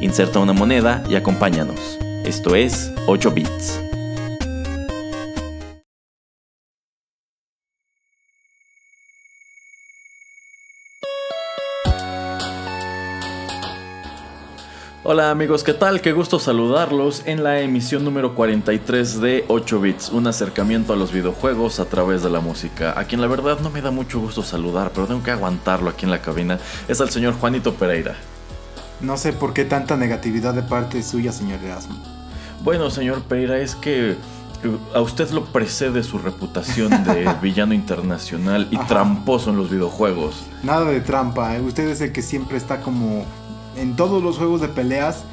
Inserta una moneda y acompáñanos. Esto es 8 bits. Hola amigos, ¿qué tal? Qué gusto saludarlos en la emisión número 43 de 8 bits, un acercamiento a los videojuegos a través de la música. A quien la verdad no me da mucho gusto saludar, pero tengo que aguantarlo aquí en la cabina, es al señor Juanito Pereira. No sé por qué tanta negatividad de parte suya, señor Erasmo. Bueno, señor Pereira, es que a usted lo precede su reputación de villano internacional y tramposo en los videojuegos. Nada de trampa, ¿eh? usted es el que siempre está como en todos los juegos de peleas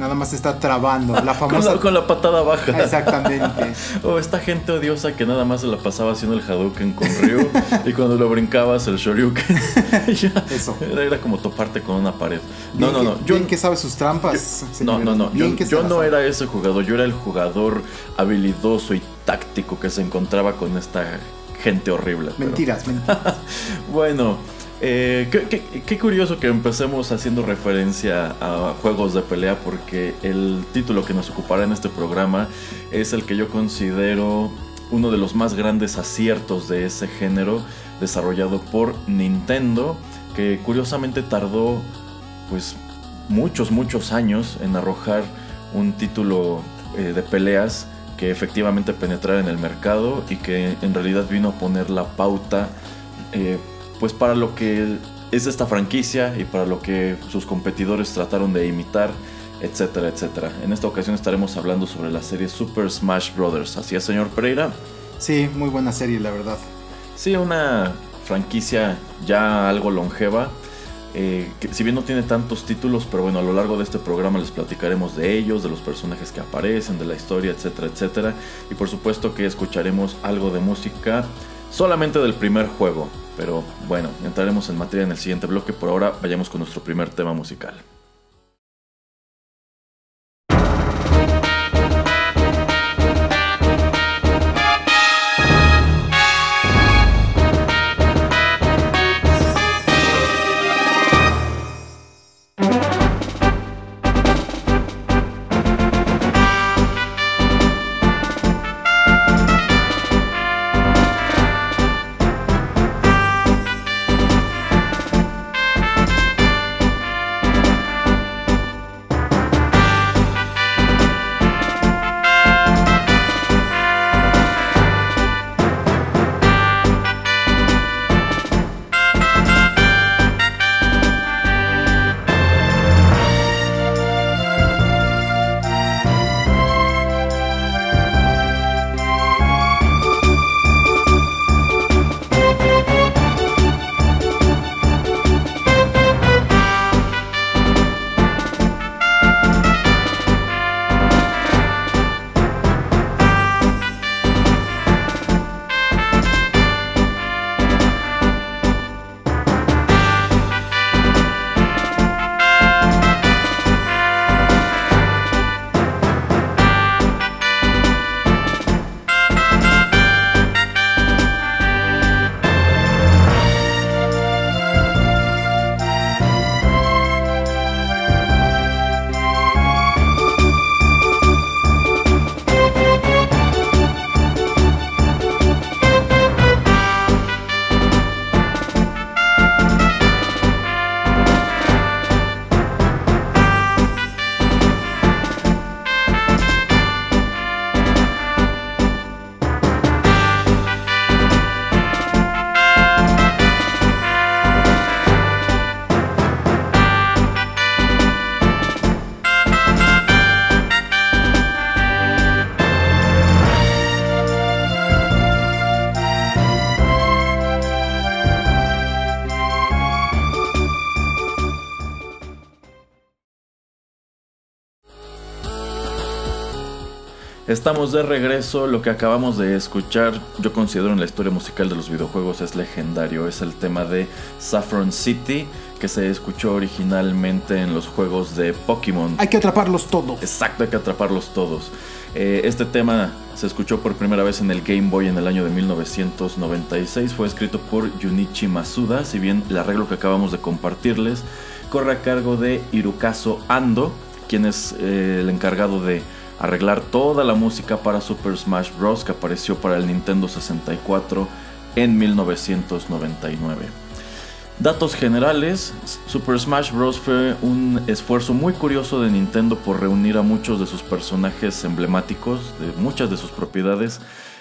nada más está trabando. La famosa... con, la, patada baja. Exactamente. o esta gente odiosa que nada más se la pasaba haciendo el Hadouken con Ryu y cuando lo brincabas el Shoryuken. Eso. Era, como toparte con una pared. No, no, no. yo, bien que sabe sus trampas. no, no, no. Yo, yo no era ese jugador. Yo era el jugador habilidoso y táctico que se encontraba con esta gente horrible. Mentiras, mentiras. bueno. Eh, qué, curioso que empecemos haciendo referencia a juegos de pelea porque el título que nos ocupará en este programa es el que yo considero uno de los más grandes aciertos de ese género desarrollado por Nintendo que curiosamente tardó pues muchos muchos años en arrojar un título eh, de peleas que efectivamente penetrara en el mercado y que en realidad vino a poner la pauta eh, pues para lo que es esta franquicia y para lo que sus competidores trataron de imitar, etcétera, etcétera. En esta ocasión estaremos hablando sobre la serie Super Smash Bros. ¿Así es, señor Pereira? Sí, muy buena serie, la verdad. Sí, una franquicia ya algo longeva. Eh, que si bien no tiene tantos títulos, pero bueno, a lo largo de este programa les platicaremos de ellos, de los personajes que aparecen, de la historia, etcétera, etcétera. Y por supuesto que escucharemos algo de música solamente del primer juego. Pero bueno, entraremos en materia en el siguiente bloque. Por ahora vayamos con nuestro primer tema musical. Estamos de regreso, lo que acabamos de escuchar yo considero en la historia musical de los videojuegos es legendario, es el tema de Saffron City que se escuchó originalmente en los juegos de Pokémon. Hay que atraparlos todos. Exacto, hay que atraparlos todos. Eh, este tema se escuchó por primera vez en el Game Boy en el año de 1996, fue escrito por Junichi Masuda, si bien el arreglo que acabamos de compartirles corre a cargo de Hirokazu Ando, quien es eh, el encargado de arreglar toda la música para Super Smash Bros. que apareció para el Nintendo 64 en 1999. Datos generales, Super Smash Bros. fue un esfuerzo muy curioso de Nintendo por reunir a muchos de sus personajes emblemáticos, de muchas de sus propiedades,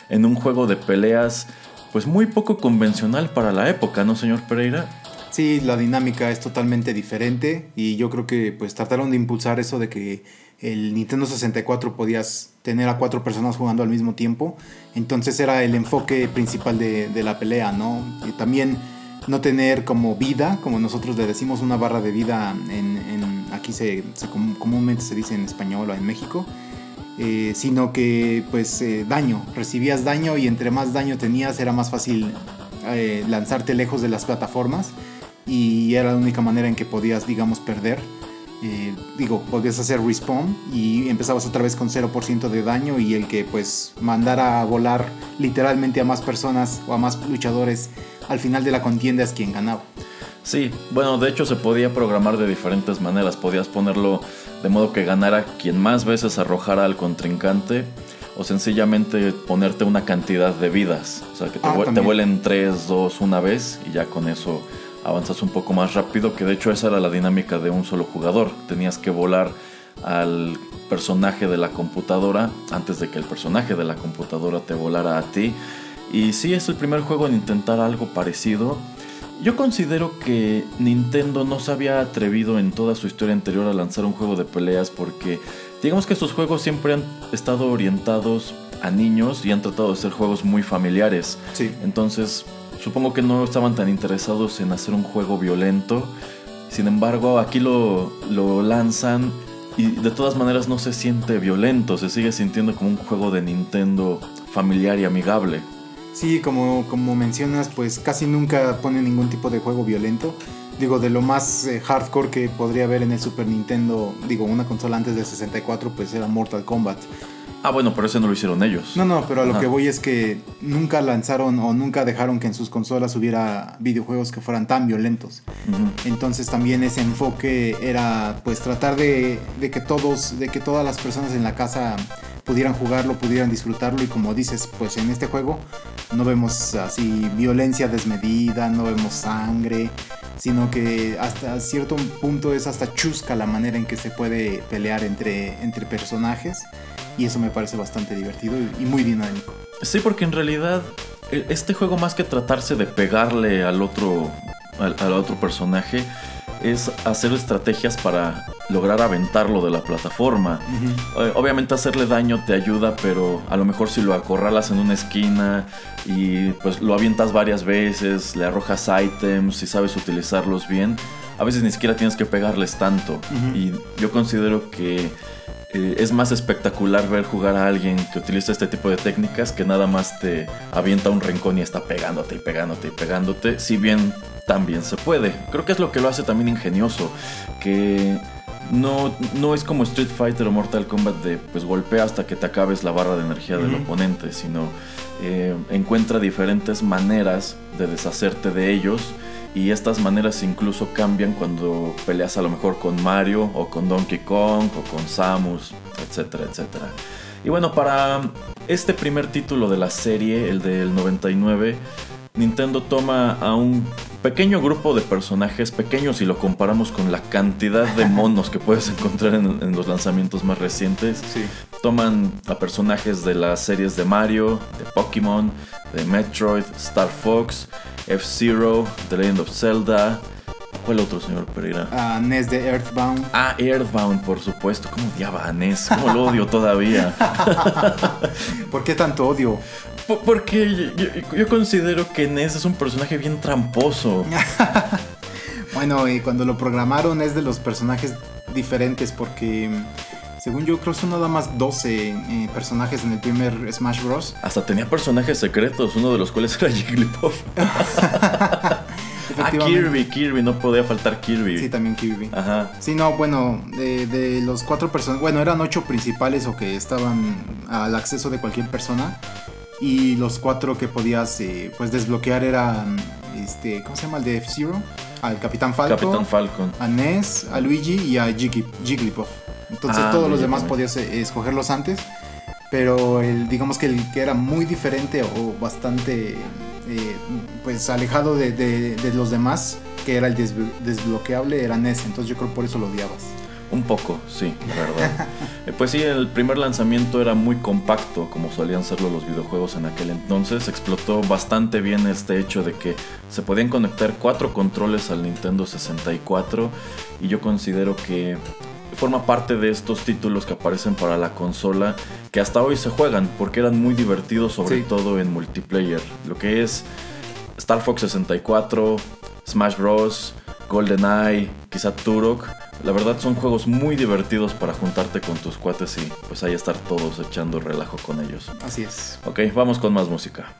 en un juego de peleas pues muy poco convencional para la época, ¿no, señor Pereira? Sí, la dinámica es totalmente diferente y yo creo que pues trataron de impulsar eso de que el Nintendo 64 podías tener a cuatro personas jugando al mismo tiempo. Entonces era el enfoque principal de, la pelea, ¿no? Y también no tener como vida, como nosotros le decimos una barra de vida aquí se, comúnmente se dice en español o en México. Eh, sino que pues eh, daño, recibías daño y entre más daño tenías era más fácil eh, lanzarte lejos de las plataformas y era la única manera en que podías digamos perder eh, digo, podías hacer respawn y empezabas otra vez con 0% de daño y el que pues mandara a volar literalmente a más personas o a más luchadores al final de la contienda es quien ganaba. Sí, bueno, de hecho se podía programar de diferentes maneras. Podías ponerlo de modo que ganara quien más veces arrojara al contrincante o sencillamente ponerte una cantidad de vidas. O sea, que te, ah, te vuelen 3, 2, una vez y ya con eso avanzas un poco más rápido, que de hecho esa era la dinámica de un solo jugador. Tenías que volar al personaje de la computadora antes de que el personaje de la computadora te volara a ti. Y sí es el primer juego en intentar algo parecido. Yo considero que Nintendo no se había atrevido en toda su historia anterior a lanzar un juego de peleas porque digamos que estos juegos siempre han estado orientados a niños y han tratado de ser juegos muy familiares. Sí. Entonces Supongo que no estaban tan interesados en hacer un juego violento. Sin embargo, aquí lo, lo lanzan y de todas maneras no se siente violento, se sigue sintiendo como un juego de Nintendo familiar y amigable. Sí, como, como mencionas, pues casi nunca pone ningún tipo de juego violento. Digo, de lo más eh, hardcore que podría haber en el Super Nintendo, digo, una consola antes del 64, pues era Mortal Kombat. Ah, bueno, pero eso no lo hicieron ellos. No, no, pero a lo que voy es que nunca lanzaron o nunca dejaron que en sus consolas hubiera videojuegos que fueran tan violentos. Entonces también ese enfoque era pues tratar de, de, que todos, de que todas las personas en la casa pudieran jugarlo, pudieran disfrutarlo y como dices, pues en este juego no vemos así violencia desmedida, no vemos sangre, sino que hasta cierto punto es hasta chusca la manera en que se puede pelear entre, entre personajes y eso me parece bastante divertido y muy dinámico. Sí, porque en realidad e, este juego más que tratarse de pegarle al otro, al, otro personaje, es hacer estrategias para lograr aventarlo de la plataforma. Eh, obviamente hacerle daño te ayuda, pero a lo mejor si lo acorralas en una esquina y pues lo avientas varias veces, le arrojas items y sabes utilizarlos bien, a veces ni siquiera tienes que pegarles tanto. Y yo considero que eh, es más espectacular ver jugar a alguien que utiliza este tipo de técnicas que nada más te avienta un rincón y está pegándote y pegándote y pegándote, si bien también se puede. Creo que es lo que lo hace también ingenioso, que no, no es como Street Fighter o Mortal Kombat de pues golpea hasta que te acabes la barra de energía del oponente, sino eh, encuentra diferentes maneras de deshacerte de ellos y estas maneras incluso cambian cuando peleas a lo mejor con Mario o con Donkey Kong o con Samus, etcétera, etcétera. Y bueno, para este primer título de la serie, el del 99, Nintendo toma a un pequeño grupo de personajes pequeños y lo comparamos con la cantidad de monos que puedes encontrar en, los lanzamientos más recientes. Toman a personajes de las series de Mario, de Pokémon, de Metroid, Star Fox, F-Zero, The Legend of Zelda. ¿Cuál otro, señor Pereira? Ah, NES de Earthbound. Ah, Earthbound, por supuesto. ¿Cómo odiaba a NES? ¿Cómo lo odio todavía? ¿Por qué tanto odio? porque yo, considero que NES es un personaje bien tramposo. bueno, y cuando lo programaron es de los personajes diferentes porque Según yo, creo que son nada más 12 eh, personajes en el primer Smash Bros. Hasta tenía personajes secretos, uno de los cuales era Jigglypuff. ah, Kirby, Kirby, no podía faltar Kirby. Sí, también Kirby. Ajá. Sí, no, bueno, de, de los cuatro personas, bueno, eran ocho principales o que estaban al acceso de cualquier persona. Y los cuatro que podías eh, pues desbloquear eran, este, ¿cómo se llama? El de F-Zero, al Capitán Falcon, Capitán Falcon, a Ness, a Luigi y a Jigglypuff. Entonces Ah, todos los demás podías eh, escogerlos antes. Pero el, digamos que el que era muy diferente o bastante eh, pues alejado de, de- de los demás, que era el desblo- desbloqueable, era Ness. Entonces yo creo por eso lo odiabas. Un poco, sí, la verdad. Eh, pues sí, el primer lanzamiento era muy compacto, como solían serlo los videojuegos en aquel entonces. Explotó bastante bien este hecho de que se podían conectar cuatro controles al Nintendo 64 y yo considero que forma parte de estos títulos que aparecen para la consola que hasta hoy se juegan porque eran muy divertidos sobre Sí. todo en multiplayer. Lo que es Star Fox 64, Smash Bros, GoldenEye, quizá Turok. La verdad son juegos muy divertidos para juntarte con tus cuates y pues ahí estar todos echando relajo con ellos. Así es. Ok, vamos con más música.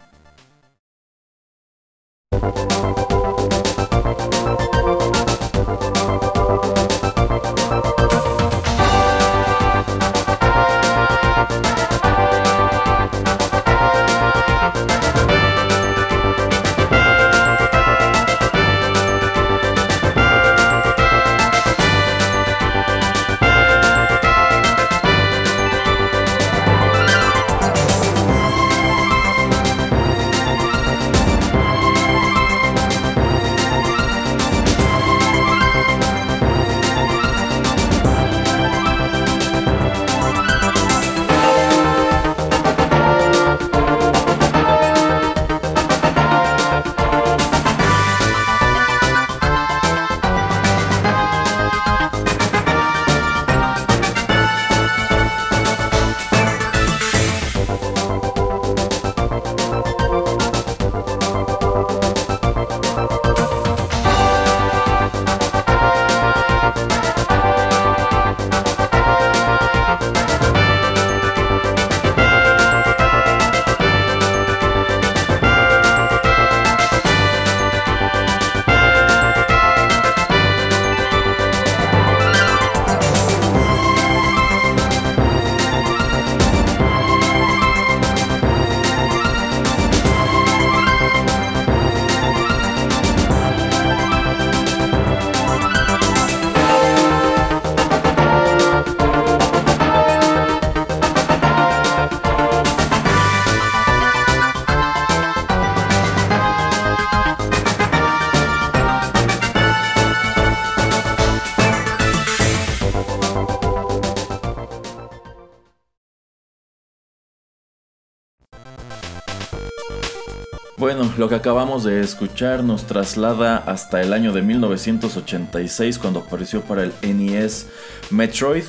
Bueno, lo que acabamos de escuchar nos traslada hasta el año de 1986 cuando apareció para el NES Metroid,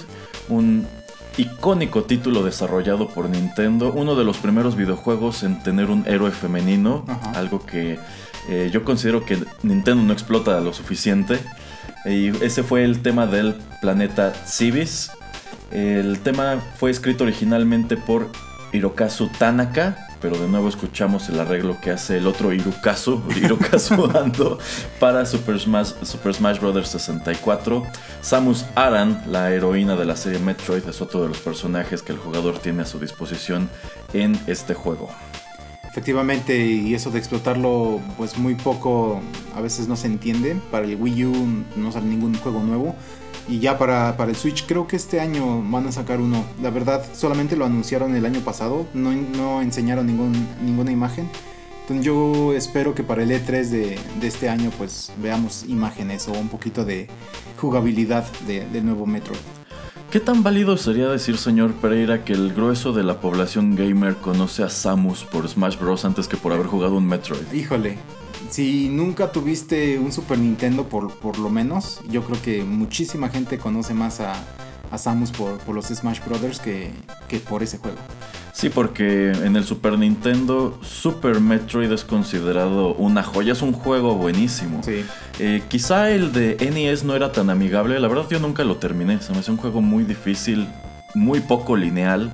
un icónico título desarrollado por Nintendo, uno de los primeros videojuegos en tener un héroe femenino, algo que eh, yo considero que Nintendo no explota lo suficiente. Y ese fue el tema del planeta Civis. El tema fue escrito originalmente por Hirokazu Tanaka, pero de nuevo escuchamos el arreglo que hace el otro Hirokazu, Hirokazu Ando, para Super Smash, Super Smash Bros. 64. Samus Aran, la heroína de la serie Metroid, es otro de los personajes que el jugador tiene a su disposición en este juego. Efectivamente, y eso de explotarlo, pues muy poco, a veces no se entiende. Para el Wii U no sale ningún juego nuevo. Y ya para, para el Switch, creo que este año van a sacar uno. La verdad, solamente lo anunciaron el año pasado, no, no enseñaron ningún, ninguna imagen. Entonces yo espero que para el E3 de, de este año pues veamos imágenes o un poquito de jugabilidad de- del nuevo Metro. ¿Qué tan válido sería decir, señor Pereira, que el grueso de la población gamer conoce a Samus por Smash Bros. antes que por haber jugado un Metroid? Híjole, si nunca tuviste un Super Nintendo por, por lo menos, yo creo que muchísima gente conoce más a, a Samus por, por los Smash Brothers que, que por ese juego. Sí, porque en el Super Nintendo Super Metroid es considerado una joya, es un juego buenísimo. Sí. Eh, quizá el de NES no era tan amigable, la verdad yo nunca lo terminé, se me hace un juego muy difícil muy poco lineal.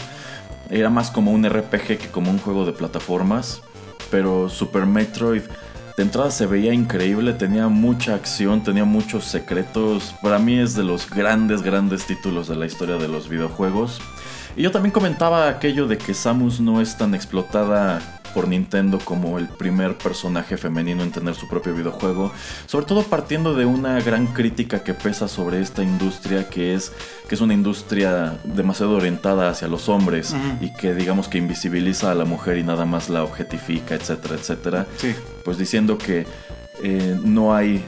Era más como un RPG que como un juego de plataformas. Pero Super Metroid de entrada se veía increíble, tenía mucha acción, tenía muchos secretos. Para mí es de los grandes, grandes títulos de la historia de los videojuegos. Y yo también comentaba aquello de que Samus no es tan explotada por Nintendo como el primer personaje femenino en tener su propio videojuego, sobre todo partiendo de una gran crítica que pesa sobre esta industria que es que es una industria demasiado orientada hacia los hombres y que digamos que invisibiliza a la mujer y nada más la objetifica, etcétera, etcétera. Pues diciendo que eh, no hay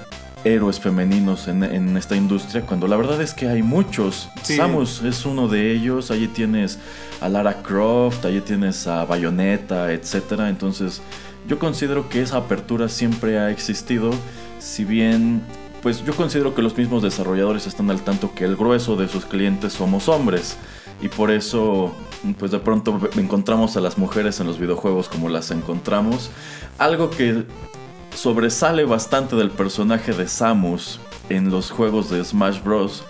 héroes femeninos en, esta industria, cuando la verdad es que hay muchos. Samus es uno de ellos, allí tienes a Lara Croft, allí tienes a Bayonetta, etc. Entonces yo considero que esa apertura siempre ha existido, si bien pues yo considero que los mismos desarrolladores están al tanto que el grueso de sus clientes somos hombres y por eso pues de pronto encontramos a las mujeres en los videojuegos como las encontramos. Algo que sobresale bastante del personaje de Samus en los juegos de Smash Bros.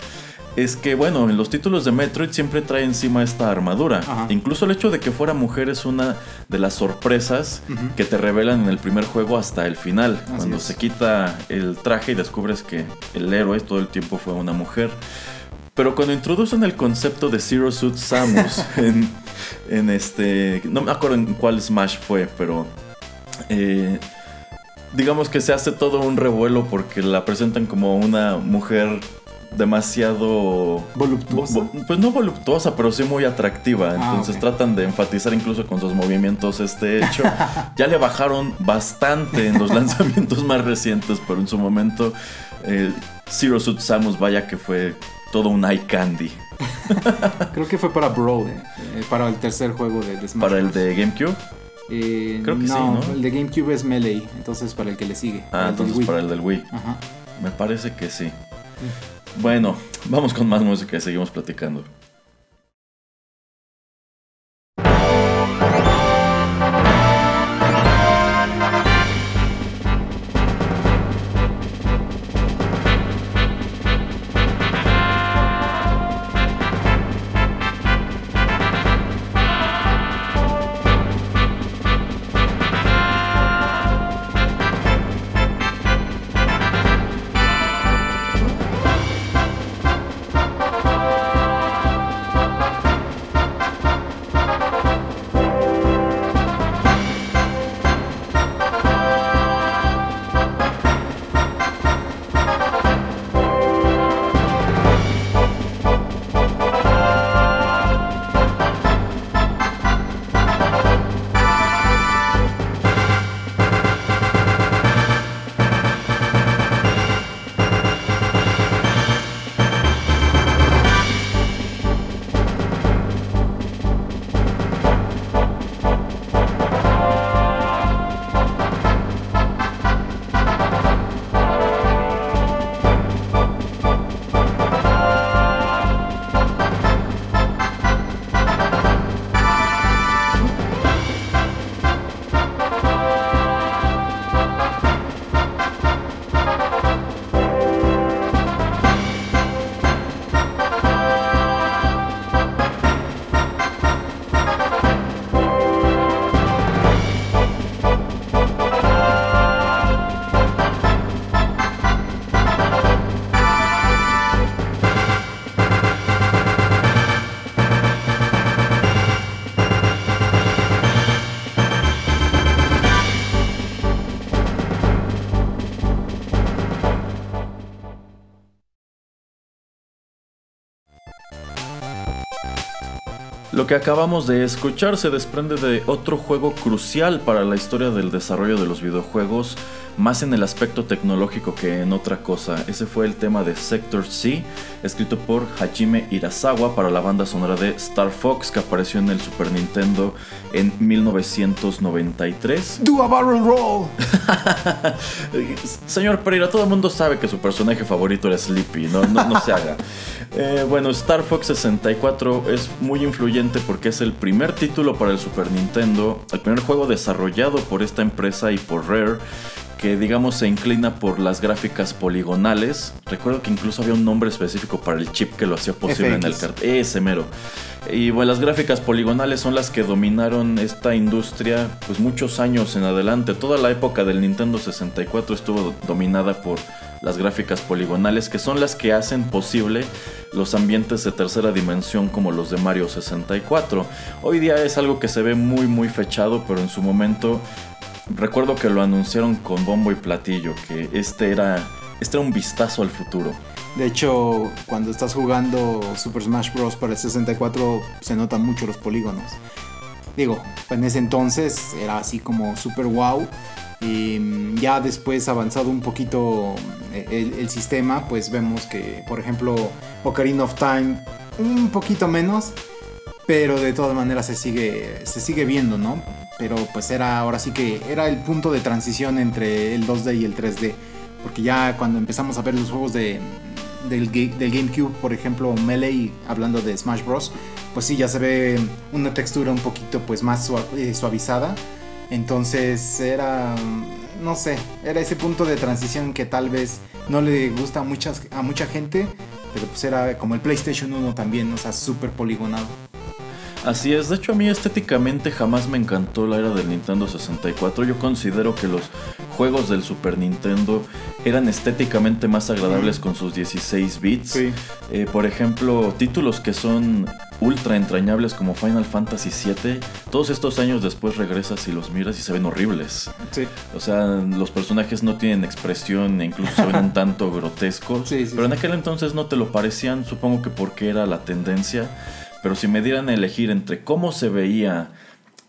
Es que, bueno, en los títulos de Metroid siempre trae encima esta armadura. Incluso el hecho de que fuera mujer es una de las sorpresas que te revelan en el primer juego hasta el final. cuando se quita el traje y descubres que el héroe todo el tiempo fue una mujer. Pero cuando introducen el concepto de Zero Suit Samus en, en, este. No me acuerdo en cuál Smash fue, pero. Eh, digamos que se hace todo un revuelo porque la presentan como una mujer demasiado voluptuosa. pues no voluptuosa, pero sí muy atractiva. Ah, Entonces tratan de enfatizar incluso con sus movimientos este hecho. ya le bajaron bastante en los lanzamientos más recientes, pero en su momento eh, Zero Suit Samus vaya que fue todo un eye candy. Creo que fue para Bro, eh, para el tercer juego de, Smash Para el de GameCube. Eh, Creo que no, sí, ¿no? El de GameCube es Melee, entonces para el que le sigue. Ah, entonces para el del Wii. Ajá. Me parece que sí. Bueno, vamos con más música y seguimos platicando. Que acabamos de escuchar se desprende de otro juego crucial para la historia del desarrollo de los videojuegos, más en el aspecto tecnológico que en otra cosa. Ese fue el tema de Sector C, escrito por Hajime Irasawa para la banda sonora de Star Fox que apareció en el Super Nintendo en 1993. Do a barrel roll. Señor Pereira, todo el mundo sabe que su personaje favorito era Sleepy, no, no, se haga. Eh, bueno, Star Fox 64 es muy influyente porque es el primer título para el Super Nintendo, el primer juego desarrollado por esta empresa y por Rare que digamos se inclina por las gráficas poligonales. Recuerdo que incluso había un nombre específico para el chip que lo hacía posible en el cartel. Ese mero. Y bueno, las gráficas poligonales son las que dominaron esta industria pues muchos años en adelante. Toda la época del Nintendo 64 estuvo dominada por las gráficas poligonales que son las que hacen posible los ambientes de tercera dimensión como los de Mario 64. Hoy día es algo que se ve muy muy fechado, pero en su momento recuerdo que lo anunciaron con bombo y platillo, que este era, este un vistazo al futuro. De hecho, cuando estás jugando Super Smash Bros. para el 64 se notan mucho los polígonos. Digo, en ese entonces era así como super wow. Y ya después avanzado un poquito eh, el, sistema, pues vemos que, por ejemplo, Ocarina of Time, un poquito menos, pero de todas maneras se sigue, se sigue viendo, ¿no? Pero pues era ahora sí que era el punto de transición entre el 2D y el 3D. Porque ya cuando empezamos a ver los juegos de, del, del, GameCube, por ejemplo, Melee, hablando de Smash Bros., pues sí, ya se ve una textura un poquito pues más eh, suavizada. Entonces era, no sé, era ese punto de transición que tal vez no le gusta a, muchas, a mucha gente, pero pues era como el PlayStation 1 también, o sea, súper poligonado. Así es, de hecho a mí estéticamente jamás me encantó la era del Nintendo 64. Yo considero que los juegos del Super Nintendo eran estéticamente más agradables con sus 16 bits. Eh, por ejemplo, títulos que son ultra entrañables como Final Fantasy VII, todos estos años después regresas y los miras y se ven horribles. O sea, los personajes no tienen expresión e incluso se ven un tanto grotescos. pero en aquel entonces no te lo parecían, supongo que porque era la tendencia. Pero si me dieran a elegir entre cómo se veía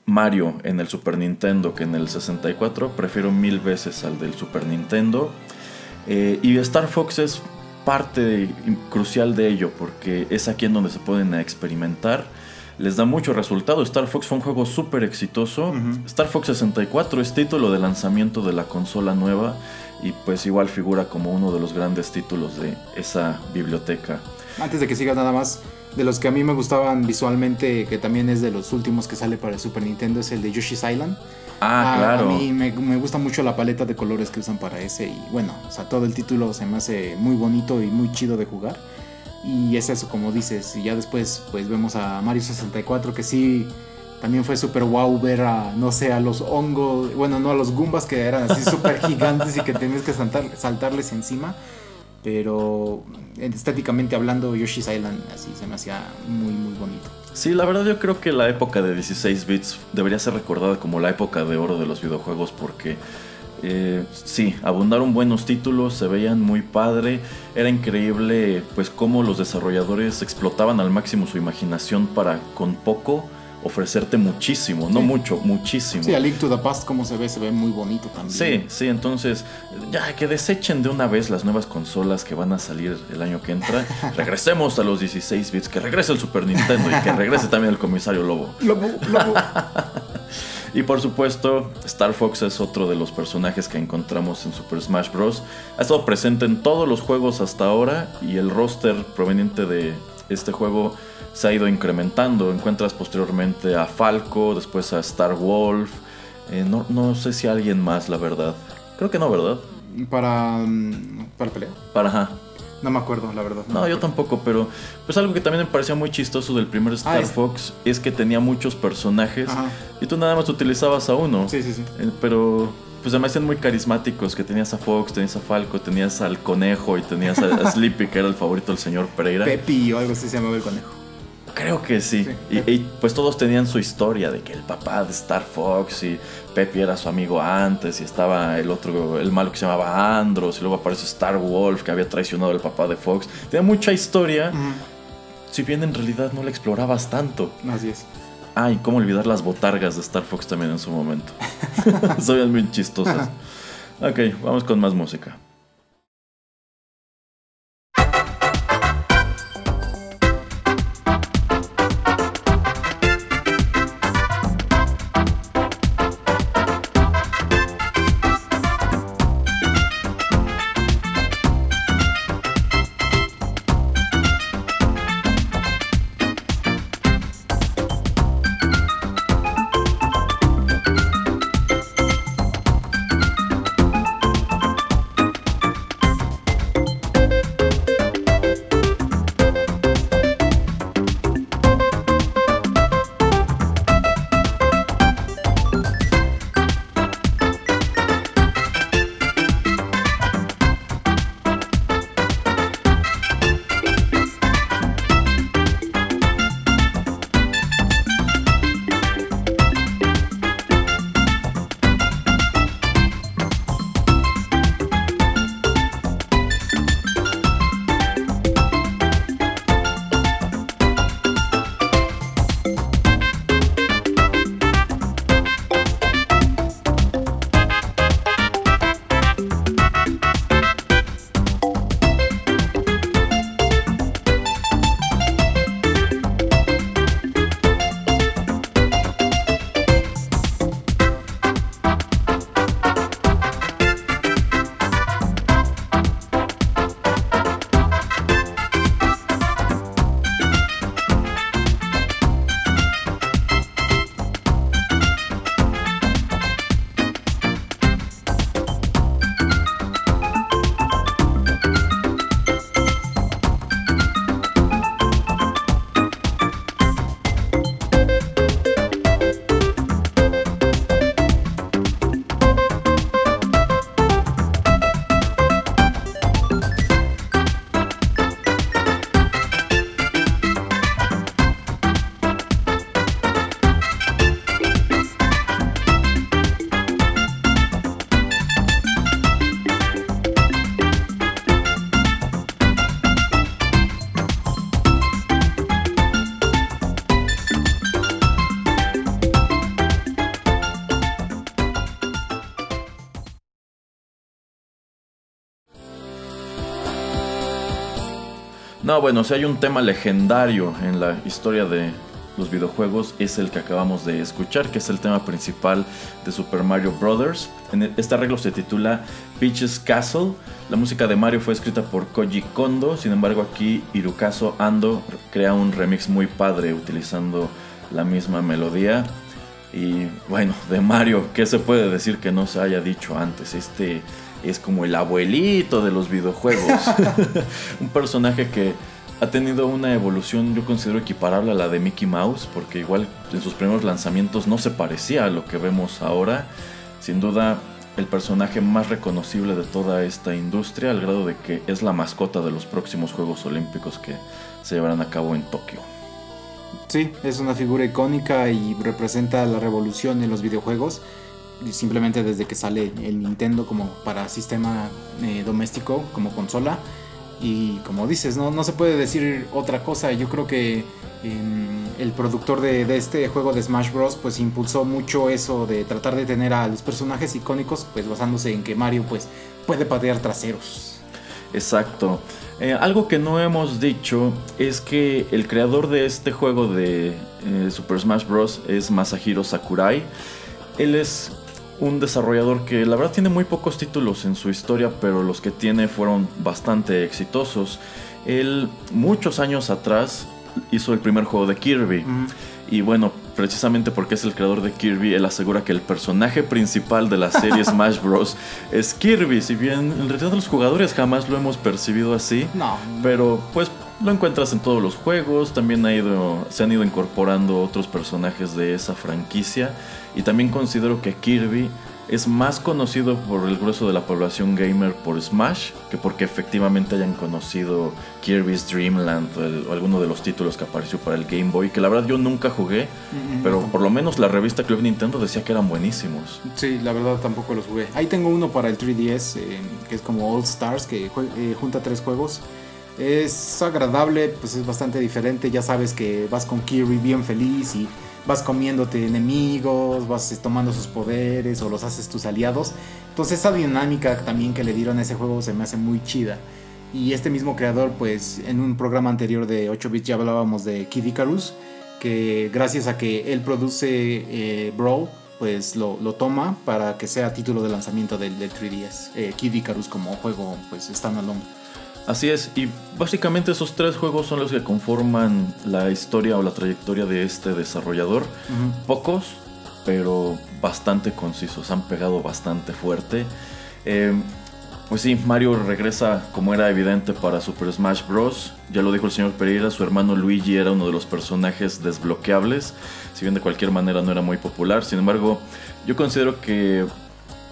Mario en el Super Nintendo que en el 64, prefiero mil veces al del Super Nintendo. Eh, y Star Fox es parte crucial de ello porque es aquí en donde se pueden experimentar. Les da mucho resultado. Star Fox fue un juego súper exitoso. Star Fox 64 es título de lanzamiento de la consola nueva y pues igual figura como uno de los grandes títulos de esa biblioteca. Antes de que sigas nada más, de los que a mí me gustaban visualmente, que también es de los últimos que sale para el Super Nintendo, es el de Yoshi's Island. Ah, claro. A mí me, gusta mucho la paleta de colores que usan para ese. Y bueno, o sea, todo el título se me hace muy bonito y muy chido de jugar. Y es eso, como dices. Y ya después, pues vemos a Mario 64, que sí. También fue súper wow ver a, no sé, a los hongos, bueno, no a los Goombas que eran así súper gigantes y que tenías que saltar, saltarles encima. Pero estéticamente hablando, Yoshi's Island así se me hacía muy, muy bonito. Sí, la verdad yo creo que la época de 16 bits debería ser recordada como la época de oro de los videojuegos porque eh, sí, abundaron buenos títulos, se veían muy padre, era increíble pues cómo los desarrolladores explotaban al máximo su imaginación para con poco ofrecerte muchísimo, no mucho, muchísimo. Sí, a Link to the Past como se ve, se ve muy bonito también. Sí, sí, entonces ya que desechen de una vez las nuevas consolas que van a salir el año que entra, regresemos a los 16 bits, que regrese el Super Nintendo y que regrese también el comisario Lobo. Lobo, Lobo. Y por supuesto, Star Fox es otro de los personajes que encontramos en Super Smash Bros. Ha estado presente en todos los juegos hasta ahora y el roster proveniente de este juego se ha ido incrementando. Encuentras posteriormente a Falco, después a Star Wolf. Eh, no, sé si alguien más, la verdad. Creo que no, ¿verdad? Para, mm, para pelea. Para, ajá. No me acuerdo, la verdad. No, yo tampoco, pero pues algo que también me parecía muy chistoso del primer Star ah, Fox es que tenía muchos personajes y tú nada más utilizabas a uno. Sí, sí, sí. Eh, pero pues además eran muy carismáticos, que tenías a Fox, tenías a Falco, tenías al conejo y tenías a, Sleepy, que era el favorito del señor Pereira. Pepi o algo así se llamaba el conejo. Creo que sí. Y, pues todos tenían su historia de que el papá de Star Fox y Pepe era su amigo antes y estaba el otro, el malo que se llamaba Andros y luego aparece Star Wolf que había traicionado al papá de Fox. Tenía mucha historia, si bien en realidad no la explorabas tanto. Así es. Ah, y cómo olvidar las botargas de Star Fox también en su momento. Son muy chistosas. ok, vamos con más música. No, bueno, si hay un tema legendario en la historia de los videojuegos es el que acabamos de escuchar, que es el tema principal de Super Mario Bros. En este arreglo se titula Peach's Castle. La música de Mario fue escrita por Koji Kondo, sin embargo aquí Hirokazu Ando crea un remix muy padre utilizando la misma melodía. Y bueno, de Mario, ¿qué se puede decir que no se haya dicho antes? Este es como el abuelito de los videojuegos. un personaje que ha tenido una evolución yo considero equiparable a la de Mickey Mouse, porque igual en sus primeros lanzamientos no se parecía a lo que vemos ahora. Sin duda el personaje más reconocible de toda esta industria, al grado de que es la mascota de los próximos Juegos Olímpicos que se llevarán a cabo en Tokio. Sí, es una figura icónica y representa la revolución en los videojuegos. Simplemente desde que sale el Nintendo como para sistema eh, doméstico, como consola y como dices, no, no se puede decir otra cosa. Yo creo que em, el productor de, este juego de Smash Bros. pues impulsó mucho eso de tratar de tener a los personajes icónicos, pues basándose en que Mario pues puede patear traseros. Exacto. Eh, algo que no hemos dicho es que el creador de este juego de eh, Super Smash Bros. es Masahiro Sakurai. Él es un desarrollador que la verdad tiene muy pocos títulos en su historia, pero los que tiene fueron bastante exitosos. Él muchos años atrás hizo el primer juego de Kirby. Y bueno, precisamente porque es el creador de Kirby, él asegura que el personaje principal de la serie Smash Bros. es Kirby. Si bien en realidad los jugadores jamás lo hemos percibido así. No. Pero pues lo encuentras en todos los juegos. También ha ido, se han ido incorporando otros personajes de esa franquicia. Y también considero que Kirby es más conocido por el grueso de la población gamer por Smash que porque efectivamente hayan conocido Kirby's Dream Land o, alguno de los títulos que apareció para el Game Boy, que la verdad yo nunca jugué, pero por lo menos la revista Club Nintendo decía que eran buenísimos. Sí, la verdad tampoco los jugué. Ahí tengo uno para el 3DS, eh, que es como All Stars, que eh, junta tres juegos. Es agradable, pues es bastante diferente, ya sabes que vas con Kirby bien feliz y vas comiéndote enemigos, vas tomando sus poderes o los haces tus aliados. Entonces esa dinámica también que le dieron a ese juego se me hace muy chida. Y este mismo creador, pues en un programa anterior de 8 bits ya hablábamos de Kid Icarus, que gracias a que él produce eh, Brawl, pues lo, toma para que sea título de lanzamiento del, 3DS. Eh, Kid Icarus como juego pues standalone. Así es, y básicamente esos tres juegos son los que conforman la historia o la trayectoria de este desarrollador. Pocos, pero bastante concisos, han pegado bastante fuerte. Em, pues sí, Mario regresa como era evidente para Super Smash Bros. Ya lo dijo el señor Pereira, su hermano Luigi era uno de los personajes desbloqueables, si bien de cualquier manera no era muy popular. Sin embargo, yo considero que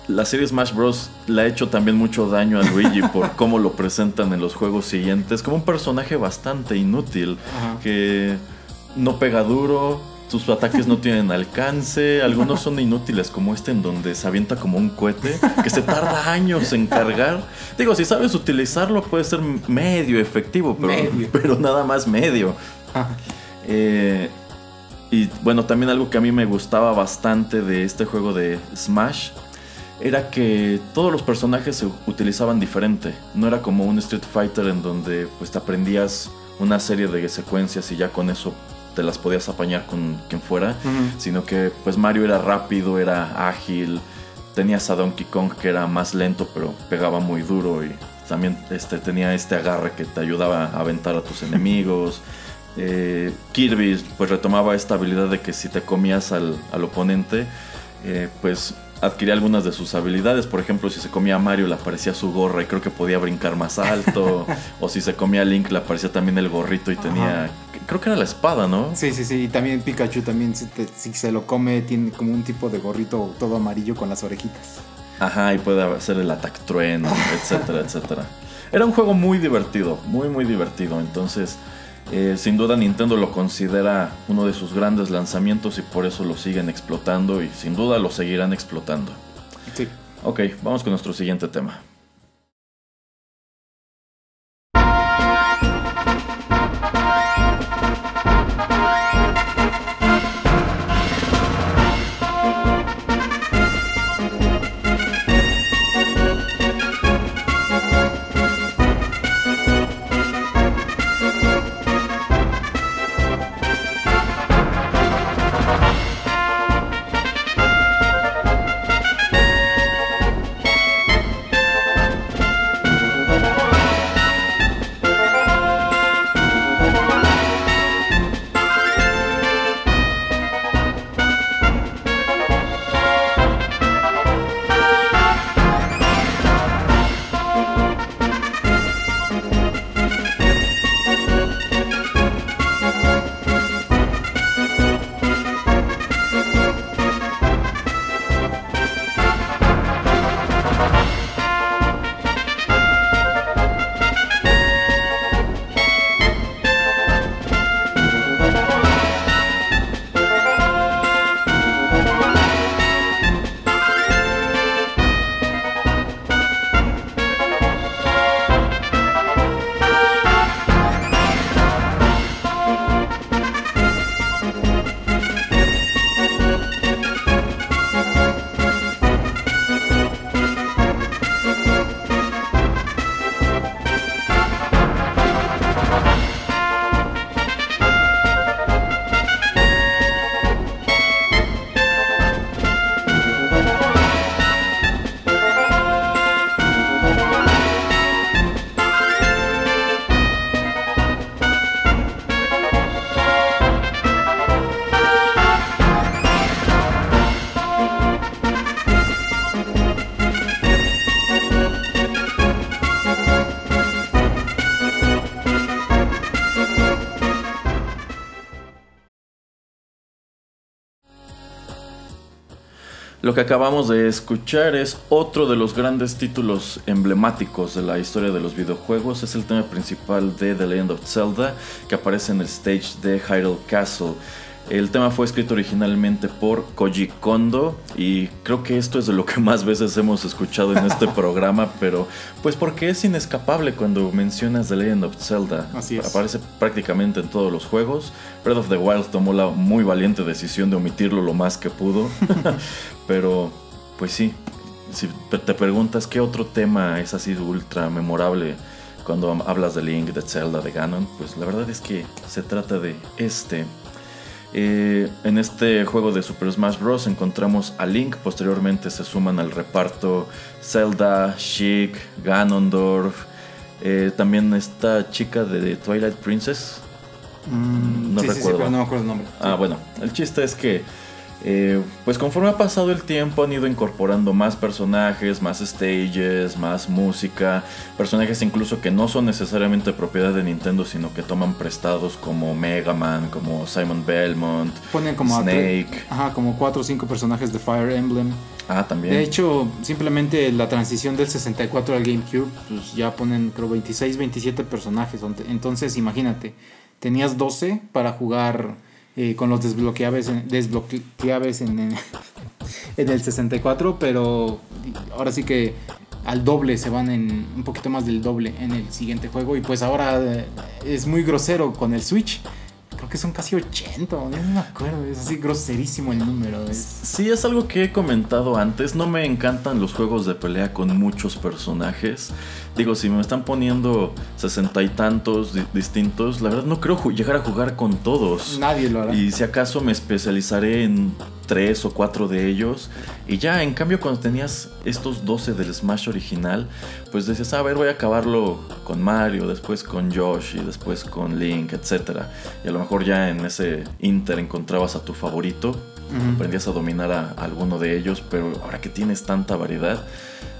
la serie Smash Bros. le ha hecho también mucho daño a Luigi por cómo lo presentan en los juegos siguientes. Como un personaje bastante inútil, que no pega duro, sus ataques no tienen alcance, algunos son inútiles como este en donde se avienta como un cohete que se tarda años en cargar. Digo, si sabes utilizarlo puede ser medio efectivo, pero, pero nada más medio. Eh, y bueno, también algo que a mí me gustaba bastante de este juego de Smash era que todos los personajes se utilizaban diferente. No era como un Street Fighter en donde pues te aprendías una serie de secuencias y ya con eso te las podías apañar con quien fuera, sino que pues Mario era rápido, era ágil, tenías a Donkey Kong que era más lento pero pegaba muy duro y también este, tenía este agarre que te ayudaba a aventar a tus enemigos. Eh, Kirby pues retomaba esta habilidad de que si te comías al, oponente, eh, pues adquiría algunas de sus habilidades. Por ejemplo, si se comía a Mario le aparecía su gorra y creo que podía brincar más alto. o si se comía a Link le aparecía también el gorrito y tenía... Creo que era la espada, ¿no? Sí, sí, sí. Y también Pikachu también si, se lo come tiene como un tipo de gorrito todo amarillo con las orejitas. Ajá, y puede hacer el ataque trueno, etcétera, etcétera. Era un juego muy divertido, muy, muy divertido. Entonces... Eh, sin duda Nintendo lo considera uno de sus grandes lanzamientos y por eso lo siguen explotando y sin duda lo seguirán explotando. Sí. Ok, vamos con nuestro siguiente tema. Lo que acabamos de escuchar es otro de los grandes títulos emblemáticos de la historia de los videojuegos. Es el tema principal de The Legend of Zelda que aparece en el stage de Hyrule Castle. El tema fue escrito originalmente por Koji Kondo y creo que esto es de lo que más veces hemos escuchado en este programa, pero pues porque es inescapable cuando mencionas The Legend of Zelda. Así es. Aparece prácticamente en todos los juegos. Breath of the Wild tomó la muy valiente decisión de omitirlo lo más que pudo, pero pues sí, si te preguntas qué otro tema es así ultra memorable cuando hablas de Link, de Zelda, de Ganon, pues la verdad es que se trata de este. Eh, en este juego de Super Smash Bros. encontramos a Link, posteriormente se suman al reparto Zelda, Sheik, Ganondorf, eh, también esta chica de Twilight Princess. Mm, No sí, sí, sí, recuerdo. pero no me acuerdo el nombre. Ah, bueno, el chiste es que, eh, pues conforme ha pasado el tiempo han ido incorporando más personajes, más stages, más música, personajes incluso que no son necesariamente propiedad de Nintendo, sino que toman prestados como Mega Man, como Simon Belmont, Ponen como Snake. ajá, como cuatro o cinco personajes de Fire Emblem. Ah, también. De hecho, simplemente la transición del 64 al GameCube, pues ya ponen creo 26, 27 personajes. Entonces, imagínate, tenías 12 para jugar eh, con los desbloqueables en, desbloqueables en, en, en el 64, pero ahora sí que al doble se van en un poquito más del doble en el siguiente juego. Y pues ahora eh, es muy grosero con el Switch. Creo que son casi 80, no me acuerdo, es así groserísimo el número. Es... Sí, es algo que he comentado antes. No me encantan los juegos de pelea con muchos personajes. Digo, si me están poniendo sesenta y tantos di- distintos, la verdad no creo llegar a jugar con todos. Nadie lo hará. Y si acaso me especializaré en tres o cuatro de ellos. Y ya, en cambio, cuando tenías estos 12 del Smash original, pues decías, a ver, voy a acabarlo con Mario, después con Yoshi, después con Link, etc. Y a lo mejor ya en ese Inter encontrabas a tu favorito, Ujú. aprendías a dominar a alguno de ellos, pero ahora que tienes tanta variedad,